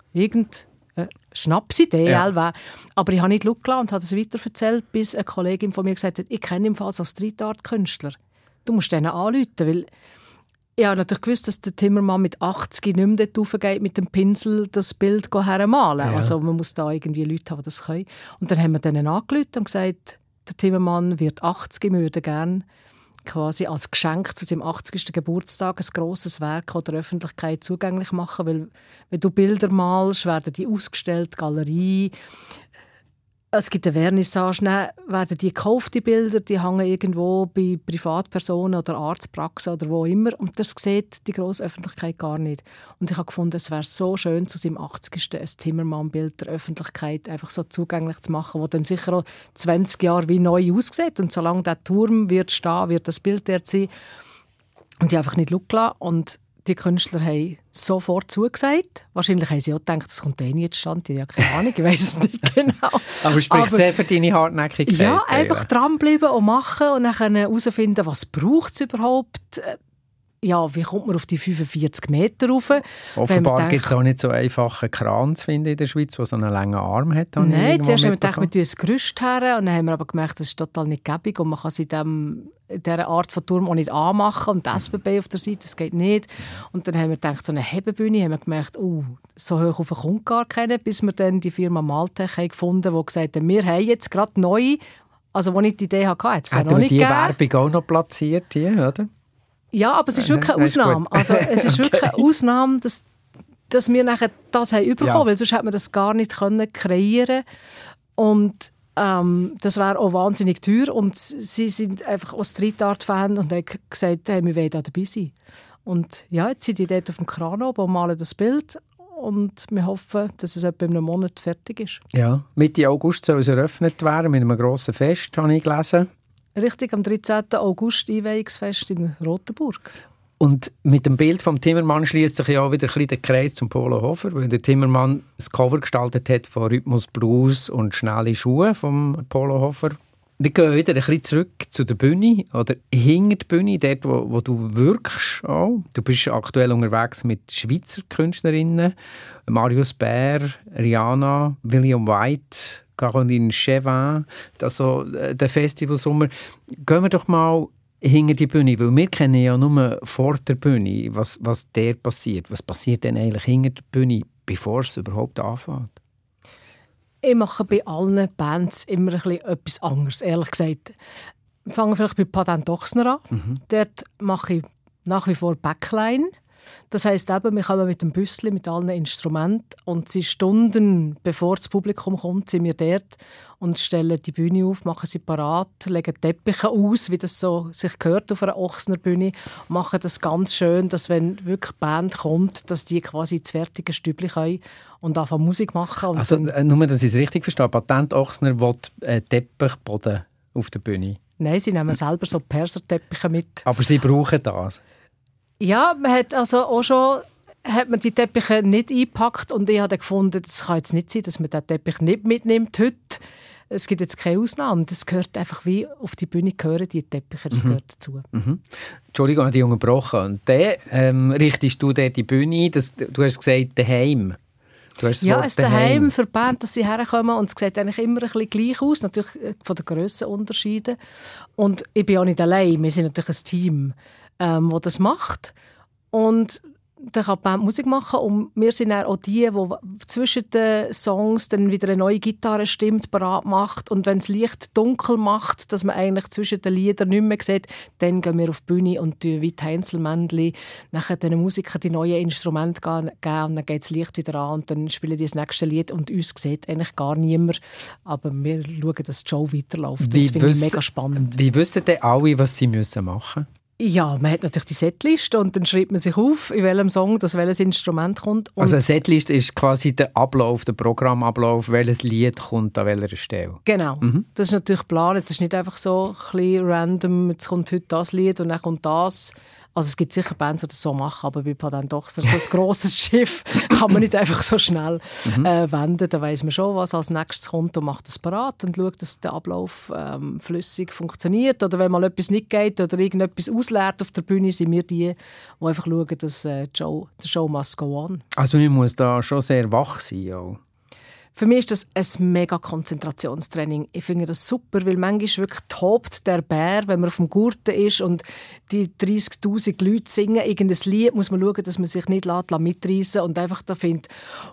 Schnapsidee. Ja. Aber ich habe nicht gelassen und habe das weiter erzählt, bis eine Kollegin von mir gesagt hat, ich kenne im Fall so Street-Art-Künstler. Du musst denen anrufen, weil ich habe natürlich gewusst, dass der Timmermann mit 80 nicht mehr dort raufgeht, mit dem Pinsel das Bild hermalen. Ja. Also man muss da irgendwie Leute haben, die das können. Und dann haben wir denen angerufen und gesagt, der Timmermann wird 80, wir würden gerne quasi als Geschenk zu seinem 80. Geburtstag ein grosses Werk der Öffentlichkeit zugänglich machen, weil wenn du Bilder malst, werden die ausgestellt, Galerie, es gibt eine Vernissage, dann werden die gekaufte Bilder, die hängen irgendwo bei Privatpersonen oder Arztpraxen oder wo immer und das sieht die grosse Öffentlichkeit gar nicht. Und ich habe gefunden, es wäre so schön, zu seinem 80. ein Timmermann-Bild der Öffentlichkeit einfach so zugänglich zu machen, wo dann sicher auch 20 Jahre wie neu aussieht und solange der Turm wird stehen, wird das Bild dort sein. Und die einfach nicht schauen und die Künstler haben sofort zugesagt. Wahrscheinlich haben sie auch gedacht, das kommt eh nicht zustande. Ich habe keine Ahnung, ich weiß es nicht (laughs) genau. Aber spricht Aber- sehr für deine Hartnäckigkeit. Ja, einfach dranbleiben und machen und dann herausfinden, was braucht es überhaupt. Äh, Ja, wie kommt man auf die 45 Meter rauf? Offenbar gibt es auch nicht so einfach einen Kran zu finden in der Schweiz, der so einen langen Arm hat. Nein, zuerst haben wir gedacht, wir tun ein Gerüst her und dann haben wir aber gemerkt, das ist total nicht gäbig und man kann in, dem, dieser Art von Turm auch nicht anmachen und die SBB auf der Seite, das geht nicht. Und dann haben wir gedacht, so eine Hebebühne, haben wir gemerkt, uh, so hoch auf kommt gar keine, bis wir dann die Firma Maltech haben gefunden haben, die gesagt haben, wir haben jetzt gerade neu, also wo ich die Idee hatte, hat es Hat noch nicht die gegeben. Werbung auch noch platziert, die, oder? Ja, aber es ist wirklich eine. Ausnahme. Also, es ist (laughs) wirklich eine Ausnahme, dass, dass wir nachher das haben bekommen, Ja. weil sonst hätte man das gar nicht können kreieren Und ähm, das wäre auch wahnsinnig teuer. Und sie sind einfach auch Street Art-Fan und haben gesagt, hey, wir wollen da dabei sein. Und ja, jetzt sind die dort auf dem Kran oben und malen das Bild. Und wir hoffen, dass es etwa in einem Monat fertig ist. Ja. Mitte August soll es eröffnet werden mit einem grossen Fest, habe ich gelesen. Richtig, am 13. August Einweihungsfest in Rotenburg. Und mit dem Bild vom Timmermann schließt sich ja auch wieder ein bisschen der Kreis zum Polo Hofer, weil der Timmermann das Cover gestaltet hat von Rhythmus Blues und schnelle Schuhe vom Polo Hofer. Wir gehen wieder ein bisschen zurück zu der Bühne oder hinter die Bühne, dort, wo, wo du wirkst. Auch. Du bist aktuell unterwegs mit Schweizer Künstlerinnen, Marius Bär, Rihanna, William White, Caroline Chevin, also der Festivalsommer. Gehen wir doch mal hinter die Bühne, weil wir kennen ja nur vor der Bühne, was, was der passiert. Was passiert denn eigentlich hinter der Bühne, bevor es überhaupt anfängt? Ich mache bei allen Bands immer ein bisschen etwas anderes, ehrlich gesagt. Wir fangen vielleicht bei Patent Ochsner an. Dort mache ich nach wie vor Backline. Das heisst eben, wir kommen mit dem Büssli, mit allen Instrumenten und sie Stunden, bevor das Publikum kommt, sind wir dort und stellen die Bühne auf, machen sie parat, legen Teppiche aus, wie das so sich gehört auf einer Ochsner Bühne, machen das ganz schön, dass wenn wirklich die Band kommt, dass die quasi ins fertige Stübli können und anfangen Musik machen. Also äh, nur, dass ich es richtig verstehe, Patent Ochsner will äh, Teppichboden auf der Bühne. Nein, sie nehmen selber so Perserteppiche mit. Aber sie brauchen das. Ja, man hat also auch schon hat man die Teppiche nicht eingepackt und ich habe gefunden, das kann jetzt nicht sein, dass man den Teppich nicht mitnimmt heute. Es gibt jetzt keine Ausnahmen. Das gehört einfach wie auf die Bühne gehören die Teppiche, das gehört dazu. Entschuldigung, ich habe dich unterbrochen. Und dann ähm, richtest du dort die Bühne ein. Das, du hast gesagt, daheim. Du hast das Ja, es daheim für die Band, dass sie herkommen und es sieht eigentlich immer ein bisschen gleich aus, natürlich äh, von den Grössenunterschieden. Und ich bin auch nicht allein, wir sind natürlich ein Team, ähm, das das macht. Und dann kann die Band Musik machen und wir sind dann auch die, die zwischen den Songs dann wieder eine neue Gitarre stimmt, parat macht und wenn das Licht dunkel macht, dass man eigentlich zwischen den Liedern nicht mehr sieht, dann gehen wir auf die Bühne und tun wie die Heinzelmännchen nachher den Musikern die neuen Instrumente geben und dann geht das Licht wieder an und dann spielen die das nächste Lied und uns sieht eigentlich gar niemand, aber wir schauen, dass die Show weiterläuft. Das finde ich mega spannend. Wie wissen denn alle, was sie müssen machen müssen? Ja, man hat natürlich die Setliste und dann schreibt man sich auf, in welchem Song das welches Instrument kommt. Also eine Setlist ist quasi der Ablauf, der Programmablauf, welches Lied kommt an welcher Stelle. Genau. Mhm. Das ist natürlich geplant. Das ist nicht einfach so ein bisschen random, jetzt kommt heute das Lied und dann kommt das. Also es gibt sicher Bands, die das so machen, aber bei Patent Dochser, so ein grosses (laughs) Schiff, kann man nicht einfach so schnell Mhm. äh, wenden. Da weiß man schon, was als nächstes kommt und macht es parat und schaut, dass der Ablauf ähm, flüssig funktioniert. Oder wenn mal etwas nicht geht oder irgendetwas ausleert auf der Bühne, sind wir die, die einfach schauen, dass äh, die Show, the Show must go on. Also man muss da schon sehr wach sein. Auch. Für mich ist das ein mega Konzentrationstraining. Ich finde das super, weil manchmal wirklich tobt der Bär, wenn man auf dem Gurten ist und die 30'000 Leute singen irgendein Lied, muss man schauen, dass man sich nicht mitreißen und einfach da findet,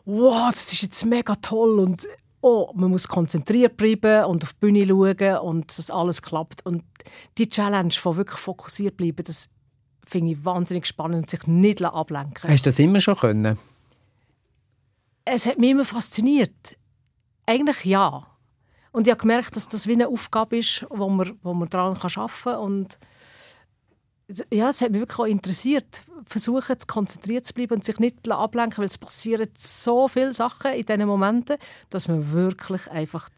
wow, das ist jetzt mega toll und oh, man muss konzentriert bleiben und auf die Bühne schauen und dass alles klappt. Und die Challenge von wirklich fokussiert bleiben, das finde ich wahnsinnig spannend und sich nicht ablenken Hast du das immer schon können? Es hat mich immer fasziniert. Eigentlich ja. Und ich habe gemerkt, dass das wie eine Aufgabe ist, wo man, wo man daran arbeiten kann. Und ja, es hat mich wirklich auch interessiert. Versuchen, zu konzentriert zu bleiben und sich nicht ablenken, weil es passieren so viele Sachen in diesen Momenten, dass man wirklich einfach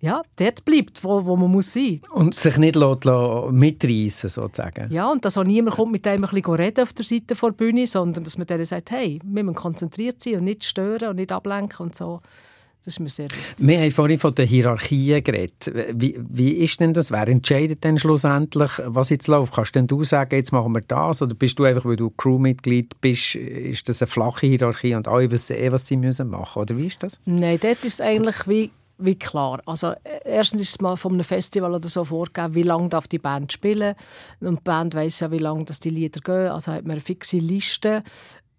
ja, dort bleibt, wo, wo man muss sein muss. Und sich nicht mitreißen sozusagen. Ja, und dass auch niemand kommt mit dem ein bisschen reden auf der Seite der Bühne, sondern dass man denen sagt, hey, wir müssen konzentriert sein und nicht stören und nicht ablenken und so. Das ist mir sehr wichtig. Wir haben vorhin von den Hierarchien geredet. Wie, wie ist denn das? Wer entscheidet denn schlussendlich, was jetzt läuft? Kannst denn du sagen, jetzt machen wir das? Oder bist du einfach, weil du Crewmitglied bist, ist das eine flache Hierarchie und alle wissen eh, was sie müssen machen? Oder wie ist das? Nein, dort ist es eigentlich wie, wie klar. Also, äh, erstens ist es mal von einem Festival oder so vorgegeben, wie lange darf die Band spielen. Und die Band weiss ja, wie lange die Lieder gehen. Also hat man eine fixe Liste.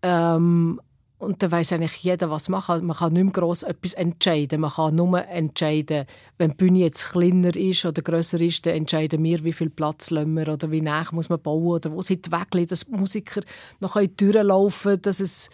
Ähm, und dann weiss eigentlich jeder, was machen. Man kann nicht mehr gross etwas entscheiden. Man kann nur entscheiden, wenn die Bühne jetzt kleiner ist oder grösser ist, dann entscheiden wir, wie viel Platz wir oder wie nah muss man bauen oder wo sind die Wege, dass die Musiker noch durchlaufen können, dass es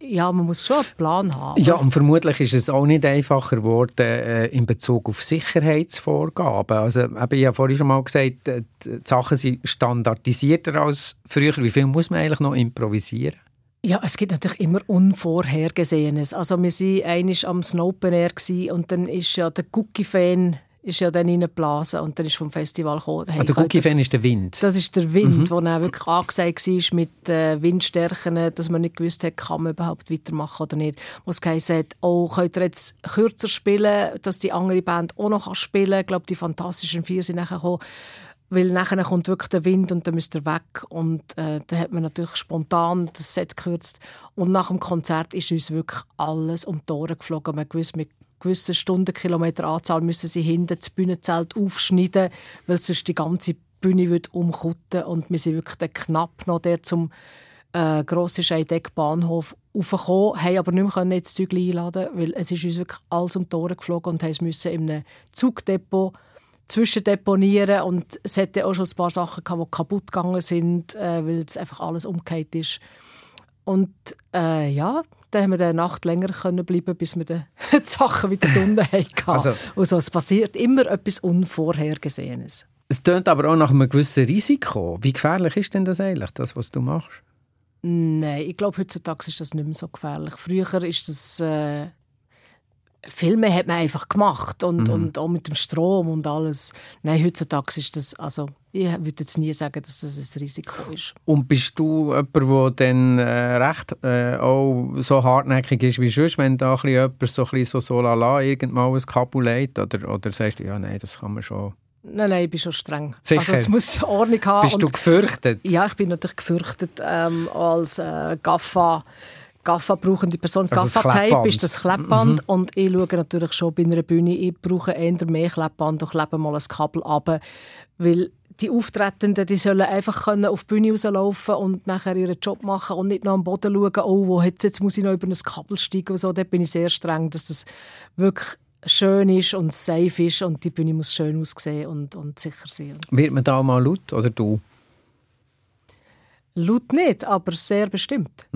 ja, man muss schon einen Plan haben. Ja, und vermutlich ist es auch nicht einfacher geworden äh, in Bezug auf Sicherheitsvorgaben. Also, eben, ich habe vorhin schon mal gesagt, äh, die Sachen sind standardisierter als früher. Wie viel muss man eigentlich noch improvisieren? Ja, es gibt natürlich immer Unvorhergesehenes. Also wir waren einmal am Snopen Air und dann ist ja der Cookie-Fan ist ja dann reingeblasen und dann ist vom Festival gekommen. Hey, Ah, der könnt ihr- Cookie-Fan ist der Wind. Das ist der Wind, der dann wirklich angesagt war mit äh, Windstärken, dass man nicht gewusst hat, kann man überhaupt weitermachen oder nicht. Wo es geheißen hat, oh, könnt ihr jetzt kürzer spielen, dass die andere Band auch noch spielen kann. Ich glaube, die Fantastischen Vier sind nachher gekommen. Weil nachher kommt wirklich der Wind und dann müsst ihr weg. Und äh, dann hat man natürlich spontan das Set gekürzt. Und nach dem Konzert ist uns wirklich alles um die Ohren geflogen. Man gewusst, mit gewissen Stundenkilometeranzahl müssen sie hinten das Bühnenzelt aufschneiden, weil sonst die ganze Bühne würde umkutten und wir sind wirklich knapp noch der zum äh, grossen Scheideck-Bahnhof raufgekommen, haben aber nicht mehr jetzt Zeug einladen weil es ist uns wirklich alles um die Ohren geflogen und haben es in einem Zugdepot zwischendeponieren und es hatte auch schon ein paar Sachen gehabt, die kaputt gegangen sind, äh, weil es einfach alles umgekehrt ist. Und äh, ja, dann haben wir eine Nacht länger können bleiben, bis wir (laughs) die Sachen wieder unten hatten. Also- also es passiert immer etwas Unvorhergesehenes. Es tönt aber auch nach einem gewissen Risiko. Wie gefährlich ist denn das eigentlich, das, was du machst? Nein, ich glaube, heutzutage ist das nicht mehr so gefährlich. Früher ist das... Äh, Filme hat man einfach gemacht und, und auch mit dem Strom und alles. Nein, heutzutage ist das, also ich würde jetzt nie sagen, dass das ein Risiko ist. Und bist du jemand, der dann äh, recht äh, auch so hartnäckig ist wie sonst, wenn da ein bisschen jemand so, ein bisschen so so lala irgendwann ein Kabel legt? Oder, oder sagst du, ja, nein, das kann man schon... Nein, nein, ich bin schon streng. Sicher? Also es muss Ordnung haben. Bist du gefürchtet? Ja, ich bin natürlich gefürchtet ähm, als äh, Gaffa. Gaffa brauchende Person. Also Gaffa-Tape ist das Klebband und ich schaue natürlich schon bei einer Bühne, ich brauche eher mehr Klebband und klebe mal ein Kabel ab, weil die Auftretenden, die sollen einfach können auf die Bühne rauslaufen und nachher ihren Job machen und nicht noch am Boden schauen, oh, wo jetzt, jetzt muss ich noch über ein Kabel steigen und so. Dort bin ich sehr streng, dass das wirklich schön ist und safe ist und die Bühne muss schön aussehen und, und sicher sein. Wird man da mal laut oder du? Laut nicht, aber sehr bestimmt.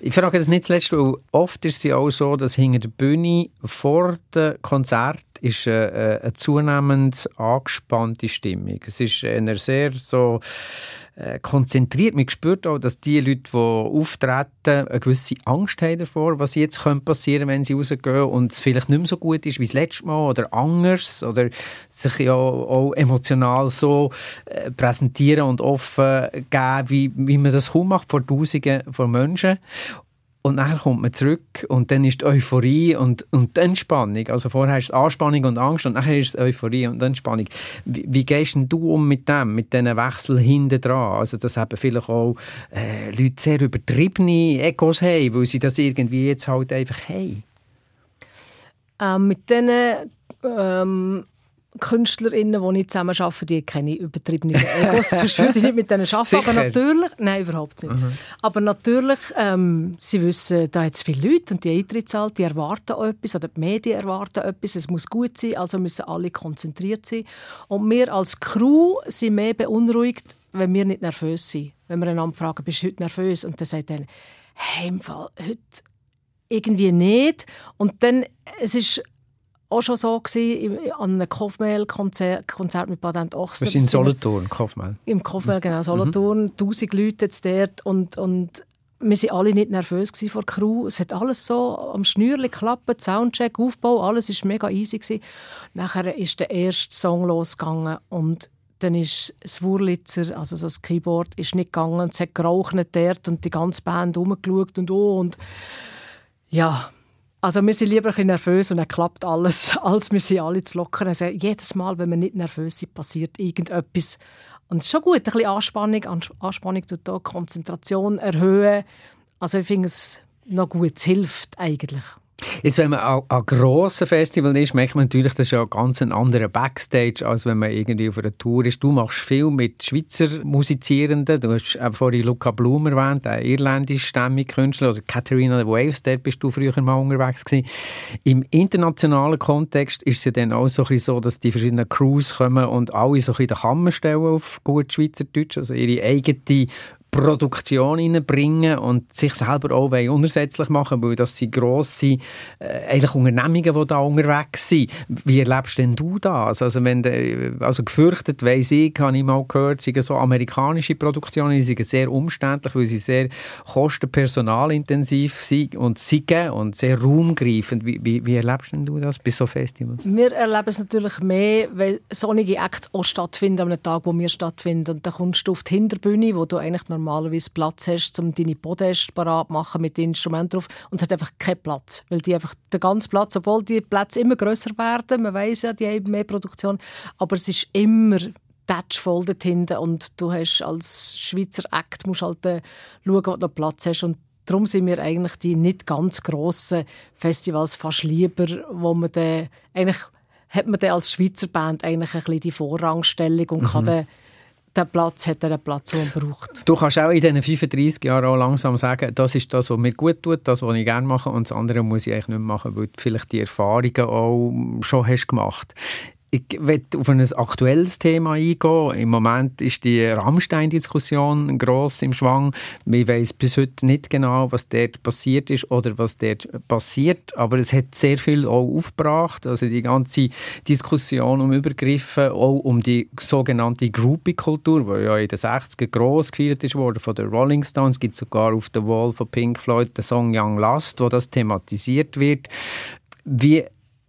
Ich frage das nicht zuletzt, weil oft ist es ja auch so, dass hinter der Bühne vor dem Konzert ist äh, äh, eine zunehmend angespannte Stimmung. Es ist eine sehr so äh, konzentriert. Man spürt auch, dass die Leute, die auftreten, eine gewisse Angst haben davor, was jetzt könnte passieren wenn sie rausgehen und es vielleicht nicht mehr so gut ist wie das letzte Mal oder anders oder sich ja auch emotional so äh, präsentieren und offen geben, wie, wie man das kaum macht vor Tausenden von Menschen. Und dann kommt man zurück und dann ist die Euphorie und, und die Entspannung. Also vorher ist es Anspannung und Angst und nachher ist es Euphorie und Entspannung. Wie, wie gehst du um mit dem, mit diesen Wechsel hinten dran? Also dass eben vielleicht auch äh, Leute sehr übertriebene Egos haben, weil sie das irgendwie jetzt halt einfach haben. Ähm, mit diesen ähm, KünstlerInnen, die ich zusammen arbeite, die kenne ich übertriebene Egos. (laughs) Sonst würde ich nicht mit denen arbeiten. Aber Sicher? natürlich, nein, überhaupt nicht. Aber natürlich, ähm, sie wissen, da hat es viele Leute und die Eintrittszahl, die erwarten etwas oder die Medien erwarten etwas. Es muss gut sein, also müssen alle konzentriert sein. Und wir als Crew sind mehr beunruhigt, wenn wir nicht nervös sind. Wenn wir einander fragen, bist du heute nervös? Und dann sagt er, hey, im Fall, heute irgendwie nicht. Und dann, es ist auch schon so gewesen, im- an einem Kofmel-Konzert Konzert mit Badent Ochsner. Das ist in Solothurn, Kaufmann. Im Kofmel, genau, Solothurn. Tausend Leute jetzt dort und, und wir waren alle nicht nervös vor der Crew. Es hat alles so am Schnürli geklappt, Soundcheck, Aufbau, alles war mega easy. Gewesen. Nachher ist der erste Song losgegangen und dann ist das Wurlitzer, also so das Keyboard, ist nicht gegangen. und Es hat geraucht dort und die ganze Band rumgeschaut und oh und ja, also wir sind lieber ein bisschen nervös und dann klappt alles, (laughs) als wir sind alle zu lockern. Also jedes Mal, wenn wir nicht nervös sind, passiert irgendetwas. Und es ist schon gut, ein bisschen Anspannung. Ans- Anspannung tut auch Konzentration erhöhen. Also ich finde es noch gut, es hilft eigentlich. Jetzt, wenn man an, grossen Festivals ist, merkt man natürlich, das ist ja ganz ein anderer Backstage, als wenn man irgendwie auf einer Tour ist. Du machst viel mit Schweizer Musizierenden. Du hast vorhin Luca Blum erwähnt, ein irlandischstämmiger Künstler, oder Katharina Waves, dort bist du früher mal unterwegs gewesen. Im internationalen Kontext ist es ja dann auch so, ein bisschen so, dass die verschiedenen Crews kommen und alle so ein bisschen den Kammer stellen auf gut Schweizerdeutsch, also ihre eigene Produktion reinbringen und sich selber auch wollen unersetzlich machen, weil das sind grosse äh, eigentlich Unternehmungen, die da unterwegs sind. Wie erlebst denn du das? Also, wenn de, also gefürchtet, weiss ich, habe ich mal gehört, sind so amerikanische Produktionen, die sehr umständlich, weil sie sehr kostenpersonalintensiv sind und sind und sehr raumgreifend. Wie, wie, wie erlebst denn du das bei so Festivals? Wir erleben es natürlich mehr, wenn sonnige Acts auch stattfinden an einem Tag, wo wir stattfinden. Und dann kommst du auf die Hinterbühne, wo du eigentlich normalerweise Platz hast, um deine Podest parat machen mit den Instrumenten drauf. Und es hat einfach keinen Platz. Weil die einfach den ganzen Platz, obwohl die Plätze immer grösser werden, man weiß ja, die haben mehr Produktion, aber es ist immer voll dort hinten und du hast als Schweizer Act musst halt äh, schauen, wo du noch Platz hast und Darum sind mir eigentlich die nicht ganz grossen Festivals fast lieber, wo man dann, eigentlich hat man dann als Schweizer Band eigentlich ein bisschen die Vorrangstellung und kann dann den Platz, hat er den Platz, den er braucht. Du kannst auch in diesen 35 Jahren auch langsam sagen, das ist das, was mir gut tut, das, was ich gerne mache und das andere muss ich eigentlich nicht machen, weil du vielleicht die Erfahrungen auch schon hast gemacht ich will auf ein aktuelles Thema eingehen. Im Moment ist die Rammstein-Diskussion gross im Schwang. Man weiß bis heute nicht genau, was dort passiert ist oder was dort passiert, aber es hat sehr viel auch aufgebracht. Also die ganze Diskussion um Übergriffe, auch um die sogenannte Groupie-Kultur, die ja in den 60er gross gefeiert worden von den Rolling Stones. Es gibt sogar auf der Wall von Pink Floyd den Song Young Lust, wo das thematisiert wird Wie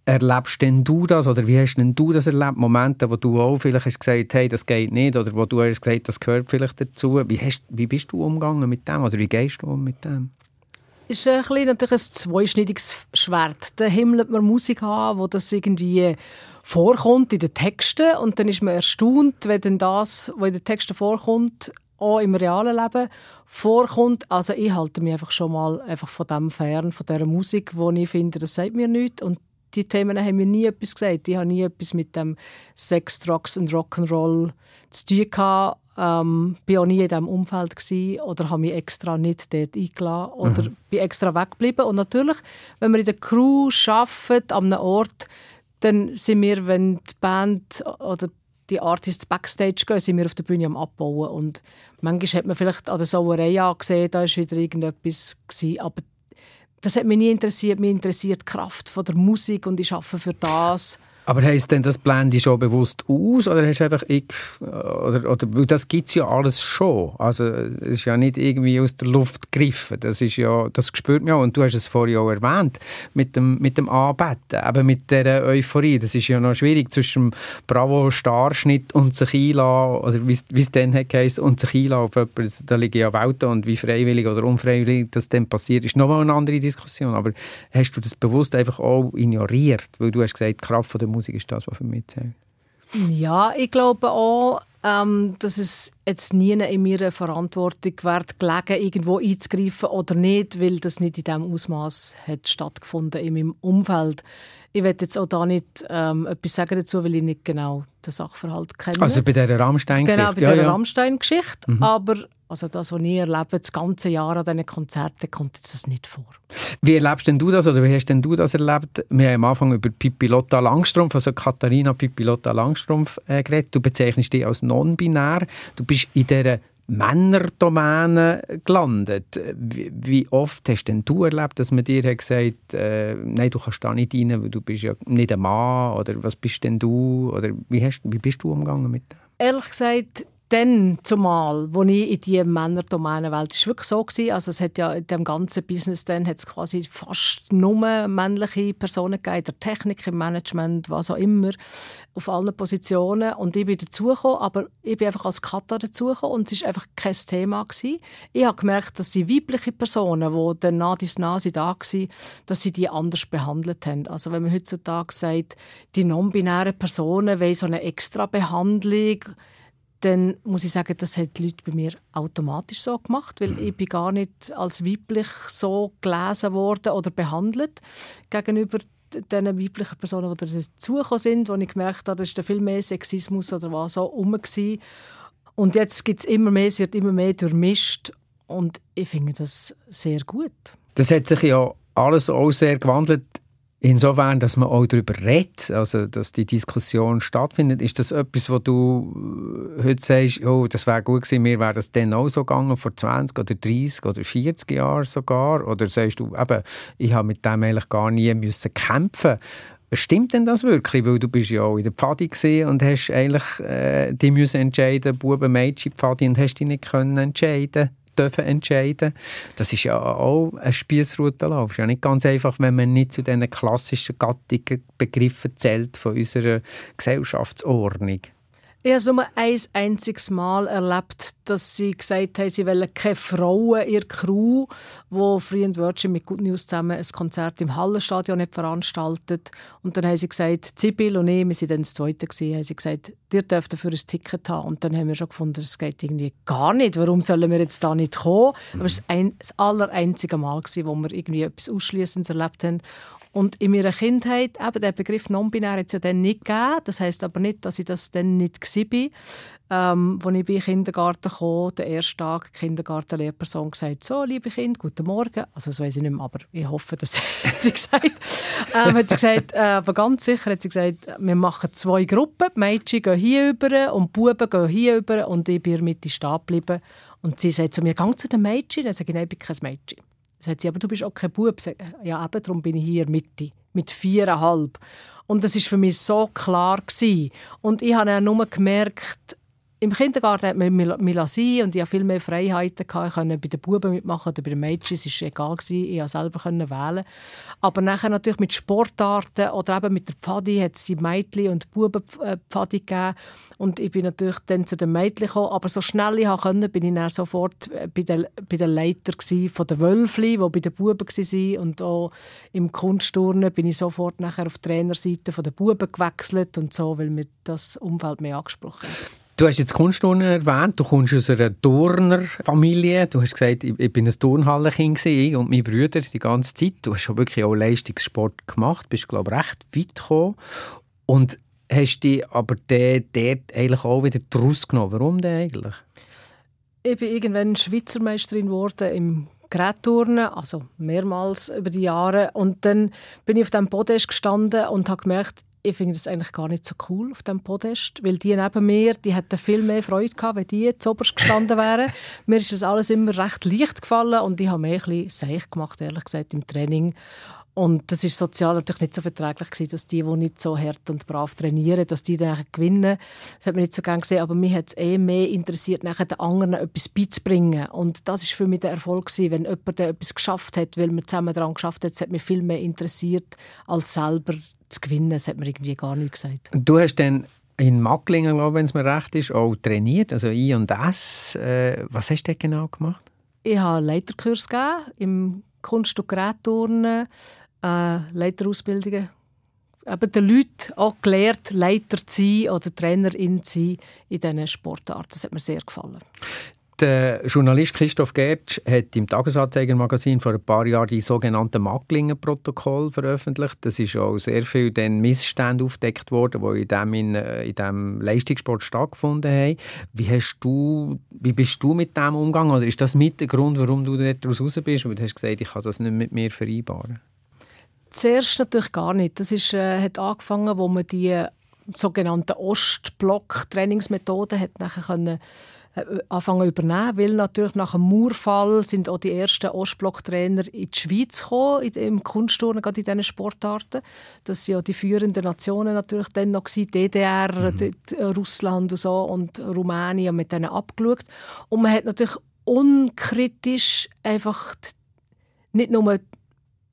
erlebst denn du das oder wie hast denn du das erlebt? Momente, wo du auch vielleicht hast gesagt, hey, das geht nicht oder wo du hast gesagt, das gehört vielleicht dazu. Wie, hast, wie bist du umgegangen mit dem oder wie gehst du um mit dem? ist ein bisschen natürlich ein zweischneidiges Schwert. Da himmelt man Musik an, wo das irgendwie vorkommt in den Texten und dann ist man erstaunt, wenn dann das, was in den Texten vorkommt, auch im realen Leben vorkommt. Also ich halte mich einfach schon mal einfach von dem fern, von dieser Musik, wo ich finde, das sagt mir nichts und die Themen haben mir nie etwas gesagt. Ich habe nie etwas mit dem Sex, Drugs und Rock'n'Roll zu tun gehabt. Ähm, bin auch nie in diesem Umfeld gewesen, oder habe mich extra nicht dort eingeladen oder bin extra weggeblieben. Und natürlich, wenn wir in der Crew arbeiten, an einem Ort, dann sind wir, wenn die Band oder die Artists backstage gehen, sind wir auf der Bühne am Abbauen. Und manchmal hat man vielleicht an der Sauerei angesehen, da war wieder irgendetwas. Gewesen. Aber das hat mich nie interessiert. Mich interessiert die Kraft von der Musik und ich arbeite für das. Aber heisst denn das blend dich schon bewusst aus oder hast einfach ich oder, oder weil das gibt es ja alles schon. Also es ist ja nicht irgendwie aus der Luft gegriffen. Das ist ja, das spürt man ja und du hast es vorhin auch erwähnt mit dem mit dem Anbeten, eben mit der Euphorie. Das ist ja noch schwierig zwischen dem Bravo Starschnitt und sich einlassen oder wie es dann geheißen, und sich einlassen auf jemanden, da liegen ja Welten und wie freiwillig oder unfreiwillig das dann passiert, ist nochmal eine andere Diskussion. Aber hast du das bewusst einfach auch ignoriert, weil du hast gesagt, Kraft von der Musik ist das, was für mich zählt. Ja, ich glaube auch, ähm, dass es jetzt nie in meiner Verantwortung wird, gelegen, irgendwo einzugreifen oder nicht, weil das nicht in diesem Ausmaß hat stattgefunden in meinem Umfeld. Ich werde jetzt auch da nicht ähm, etwas sagen dazu, weil ich nicht genau den Sachverhalt kenne. Also bei dieser Rammstein-Geschichte? Genau, bei ja, dieser ja. Rammstein-Geschichte. Aber also das, was ich erlebe, das ganze Jahr an diesen Konzerten, kommt jetzt das nicht vor. Wie erlebst denn du das oder wie hast denn du das erlebt? Wir haben am Anfang über Pipilotta Langstrumpf, also Katharina Pipilotta Langstrumpf äh, geredet. Du bezeichnest dich als non-binär. Du bist in dieser Männerdomäne gelandet. Wie, wie oft hast denn du erlebt, dass man dir hat gesagt äh, nein, du kannst da nicht rein, weil du bist ja nicht ein Mann oder was bist denn du? Oder wie, hast, wie bist du umgegangen mit dem? Ehrlich gesagt, dann zumal, als ich in die Männerdomänenwelt, war wirklich so, gewesen, also es hat ja in dem ganzen Business dann hat es quasi fast nur männliche Personen gegeben, in der Technik, im Management, was auch immer, auf allen Positionen und ich bin dazugekommen, aber ich bin einfach als Kata dazugekommen und es war einfach kein Thema. Gewesen. Ich habe gemerkt, dass die weiblichen Personen, die dann nah dies Nase da waren, dass sie die anders behandelt haben. Also wenn man heutzutage sagt, die non-binären Personen wollen so eine extra Behandlung, dann muss ich sagen, das hat die Leute bei mir automatisch so gemacht, weil ich bin gar nicht als weiblich so gelesen worden oder behandelt gegenüber den weiblichen Personen, die dazugekommen sind, wo ich gemerkt habe, da ist da viel mehr Sexismus oder was auch rum gewesen. Und jetzt gibt es immer mehr, es wird immer mehr durchmischt und ich finde das sehr gut. Das hat sich ja alles auch sehr gewandelt. Insofern, dass man auch darüber redet, also dass die Diskussion stattfindet, ist das etwas, wo du äh, heute sagst, oh, das wäre gut gewesen, mir wäre das dann auch so gegangen, vor 20 oder 30 oder 40 Jahren sogar? Oder sagst du, eben, ich habe mit dem eigentlich gar nie müssen kämpfen Stimmt denn das wirklich? Weil du bist ja auch in der Pfadi und hast eigentlich äh, die müssen entscheiden, Buben, Mädchen, Pfadi und hast dich nicht können entscheiden dürfen entscheiden. Das ist ja auch ein Spiessrutenlauf. Es ist ja nicht ganz einfach, wenn man nicht zu diesen klassischen Gattungen Begriffen zählt von unserer Gesellschaftsordnung. Ich habe es nur ein einziges Mal erlebt, dass sie gesagt haben, sie wollen keine Frauen in ihrer Crew, wo Free and Virgin mit Good News zusammen ein Konzert im Hallenstadion nicht veranstaltet. Und dann haben sie gesagt, Sibyl und ich, wir waren dann das Zweite, gewesen, haben sie gesagt, ihr dürft dafür ein Ticket haben. Und dann haben wir schon gefunden, das geht irgendwie gar nicht. Warum sollen wir jetzt da nicht kommen? Aber es war das allereinzige Mal, gewesen, wo wir irgendwie etwas Ausschließendes erlebt haben. Und in meiner Kindheit, eben der Begriff non-binär hat es ja dann nicht gegeben. Das heisst aber nicht, dass ich das dann nicht war. Ähm, als ich in den Kindergarten kam, der erste Tag, die Kindergartenlehrperson gesagt, so, liebe Kinder, guten Morgen. Also das weiß ich nicht mehr, aber ich hoffe, das (laughs) hat sie gesagt. ähm, hat sie gesagt, äh, aber ganz sicher hat sie gesagt, wir machen zwei Gruppen. Die Mädchen gehen hier über und die Buben gehen hier über und ich bin in der geblieben. Und sie sagt zu mir, gang zu den Mädchen. Dann sage ich, nein, ich bin kein Mädchen. Sagt sie, aber du bist auch kein Bub. Sag ich, Ja, eben, darum bin ich hier Mitte, mit viereinhalb. Und das ist für mich so klar gewesen. Und ich habe auch nur gemerkt, im Kindergarten hat man mir lassen und ich hatte viel mehr Freiheiten. Ich konnte bei den Buben mitmachen oder bei den Mädchen, es war egal. Ich konnte selber wählen. Aber nachher natürlich mit Sportarten oder eben mit der Pfadi hat es die Mädchen- und Bubenpfadi gegeben. Und ich bin natürlich dann zu den Mädchen gekommen. Aber so schnell ich konnte, bin ich dann sofort äh, bei den, bei den Leiter gewesen von den Wölfli, die bei den Buben waren. Und auch im Kunstturnen bin ich sofort nachher auf die Trainerseite den Buben gewechselt und so, weil mir das Umfeld mehr angesprochen hat. Du hast jetzt Kunstturnen erwähnt, du kommst aus einer Turnerfamilie. Du hast gesagt, ich, ich bin ein Turnhallenkind und meine Brüder die ganze Zeit. Du hast schon wirklich auch Leistungssport gemacht, bist glaube ich recht weit gekommen und hast dich aber dort eigentlich auch wieder draus genommen. Warum denn eigentlich? Ich bin irgendwann Schweizer Meisterin geworden im Gerätturnen, also mehrmals über die Jahre. Und dann bin ich auf dem Podest gestanden und habe gemerkt, ich finde das eigentlich gar nicht so cool auf dem Podest, weil die neben mir, die hätten viel mehr Freude gehabt, wenn die zu oberst gestanden wären. (laughs) mir ist das alles immer recht leicht gefallen und ich habe mir ein bisschen seich gemacht, ehrlich gesagt, im Training. Und das ist sozial natürlich nicht so verträglich gewesen, dass die, die nicht so hart und brav trainieren, dass die dann gewinnen. Das hat man nicht so gerne gesehen, aber mich hat es eh mehr interessiert, nachher den anderen etwas beizubringen. Und das ist für mich der Erfolg gewesen, wenn jemand etwas geschafft hat, weil man zusammen daran geschafft hat, das hat mich viel mehr interessiert, als selber zu gewinnen. Das hat mir irgendwie gar nicht gesagt. Du hast dann in Macklingen, glaube wenn es mir recht ist, auch trainiert, also I und S. Äh, was hast du dort genau gemacht? Ich habe einen Leiterkurs gegeben im Kunst- und Gerätturnen, äh, Leiterausbildungen. Eben den Leuten auch gelernt, Leiter zu sein oder Trainerin zu sein in diesen Sportarten. Das hat mir sehr gefallen. Der Journalist Christoph Gertsch hat im Tagesanzeiger-Magazin vor ein paar Jahren die sogenannten Macklingen-Protokoll veröffentlicht. Das ist auch sehr viel dann Missstände aufgedeckt worden, die in dem, in, äh, in dem Leistungssport stattgefunden haben. Wie, hast du, wie bist du mit dem umgegangen? Oder ist das mit der Grund, warum du daraus raus bist? Weil du hast gesagt, ich kann das nicht mit mir vereinbaren. Zuerst natürlich gar nicht. Das ist, äh, hat angefangen, wo man die sogenannten Ostblock-Trainingsmethoden hat nachher können, äh, anfangen übernehmen, weil natürlich nach dem Murfall sind auch die ersten Ostblock-Trainer in die Schweiz gekommen, im Kunstturnen, gerade in diesen Sportarten. Das sind ja die führenden Nationen natürlich dann noch gewesen, DDR, die, die, Russland und so und Rumänien mit denen abgeschaut. Und man hat natürlich unkritisch einfach die, nicht nur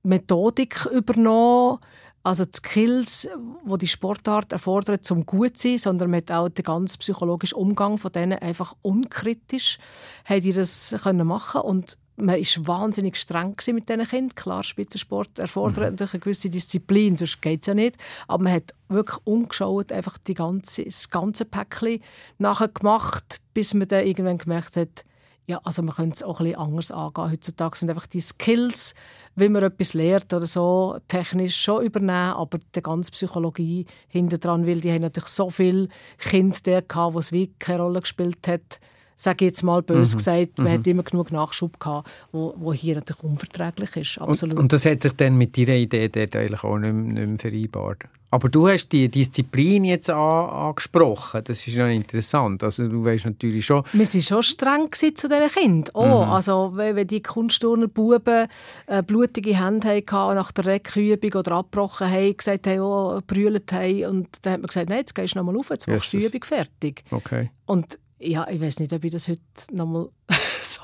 Methodik übernommen, also die Skills, die die Sportart erfordert, zum gut zu sein, sondern man hat auch den ganzen psychologischen Umgang von denen einfach unkritisch haben die das können machen und man ist wahnsinnig streng mit diesen Kindern. Klar, Spitzensport erfordert natürlich eine gewisse Disziplin, sonst geht es ja nicht. Aber man hat wirklich umgeschaut, einfach die ganze, das ganze Päckchen nachher gemacht, bis man dann irgendwann gemerkt hat, ja, also man könnte es auch ein anders angehen. Heutzutage sind einfach die Skills, wie man etwas lernt oder so, technisch schon übernehmen, aber die ganze Psychologie hinter dran, weil die haben natürlich so viele Kinder der gehabt, wo es wie keine Rolle gespielt hat. Sage ich jetzt mal bös gesagt, man hat immer genug Nachschub gehabt, wo, wo hier natürlich unverträglich ist, Und, absolut. und das hat sich dann mit deiner Idee dort eigentlich auch nicht, mehr- nicht mehr vereinbart. Aber du hast die Disziplin jetzt an, angesprochen. Das ist ja interessant. Also du weißt natürlich schon, Wir waren schon streng zu diesen Kindern. Oh, also, wenn, die Kunstturner Buben äh, blutige Hände hatten, nach der Reckübung oder abgebrochen haben, gesagt haben, oh, brüllt haben, und dann hat man gesagt, nein, jetzt gehst du nochmal auf, jetzt machst du die. Übung fertig. okay. Und ja, ich weiß nicht, ob ich das heute nochmal (laughs) so...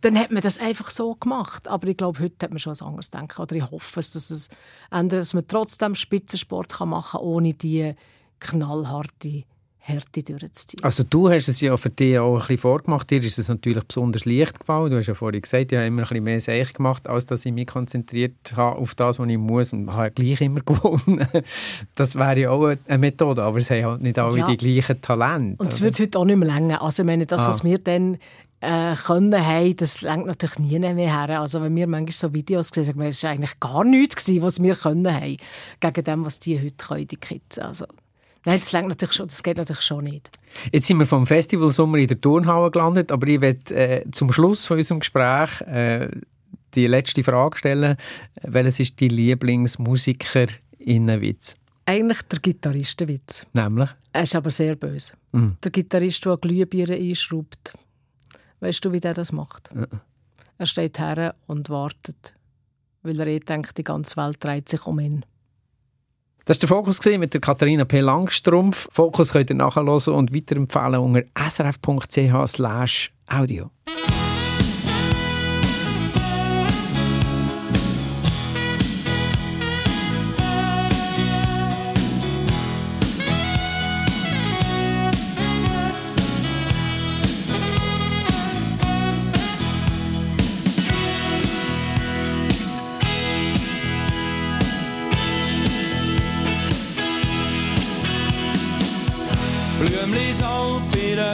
Dann hat man das einfach so gemacht. Aber ich glaube, heute hat man schon was anderes denken. Oder ich hoffe es, dass, es ändert, dass man trotzdem Spitzensport machen kann, ohne die knallharte Härte durchzuziehen. Also du hast es ja für dich auch ein bisschen vorgemacht. Dir ist es natürlich besonders leicht gefallen. Du hast ja vorhin gesagt, ich habe immer ein bisschen mehr Seich gemacht, als dass ich mich konzentriert habe auf das, was ich muss und habe gleich immer (laughs) gewonnen. Das wäre ja auch eine Methode, aber es haben halt nicht alle Ja. die gleichen Talente. Und es wird heute auch nicht mehr länger. Also ich meine, das, Ah. was wir dann äh, können haben, das längt natürlich nie mehr her. Also wenn wir manchmal so Videos sehen, sagen wir, es war eigentlich gar nichts, gewesen, was wir können haben, gegen dem, was die heute können, die Kids. Also, nein, das, längt natürlich schon, das geht natürlich schon nicht. Jetzt sind wir vom Festival Sommer in der Turnhalle gelandet, aber ich werde äh, zum Schluss von unserem Gespräch äh, die letzte Frage stellen. Welches ist dein Lieblingsmusiker Innenwitz? Eigentlich der Gitarristenwitz. Nämlich? Er ist aber sehr böse. Mhm. Der Gitarrist, der Glühbirne einschraubt. Weißt du, wie der das macht? Er steht her und wartet, weil er eh denkt, die ganze Welt dreht sich um ihn. Das war der Fokus mit der Katharina P. Langstrumpf. Fokus könnt ihr nachhören und weiterempfehlen unter srf.ch audio.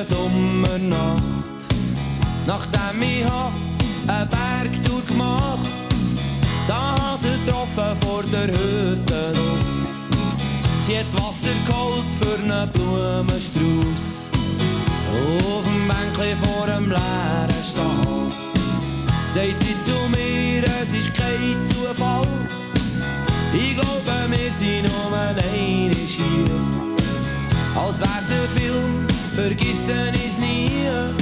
Sommernacht. Nachdem ich hab eine Bergtour gemacht, da hab sie getroffen vor der Hütte raus. Sie hat Wasser geholt für einen Blumenstrauß. Auf dem Bänkli vor dem leeren Stall. Sagt sie zu mir, es ist kein Zufall. Ich glaube, wir sind nur eine hier. Als wär's ein Film, vergessen is nie.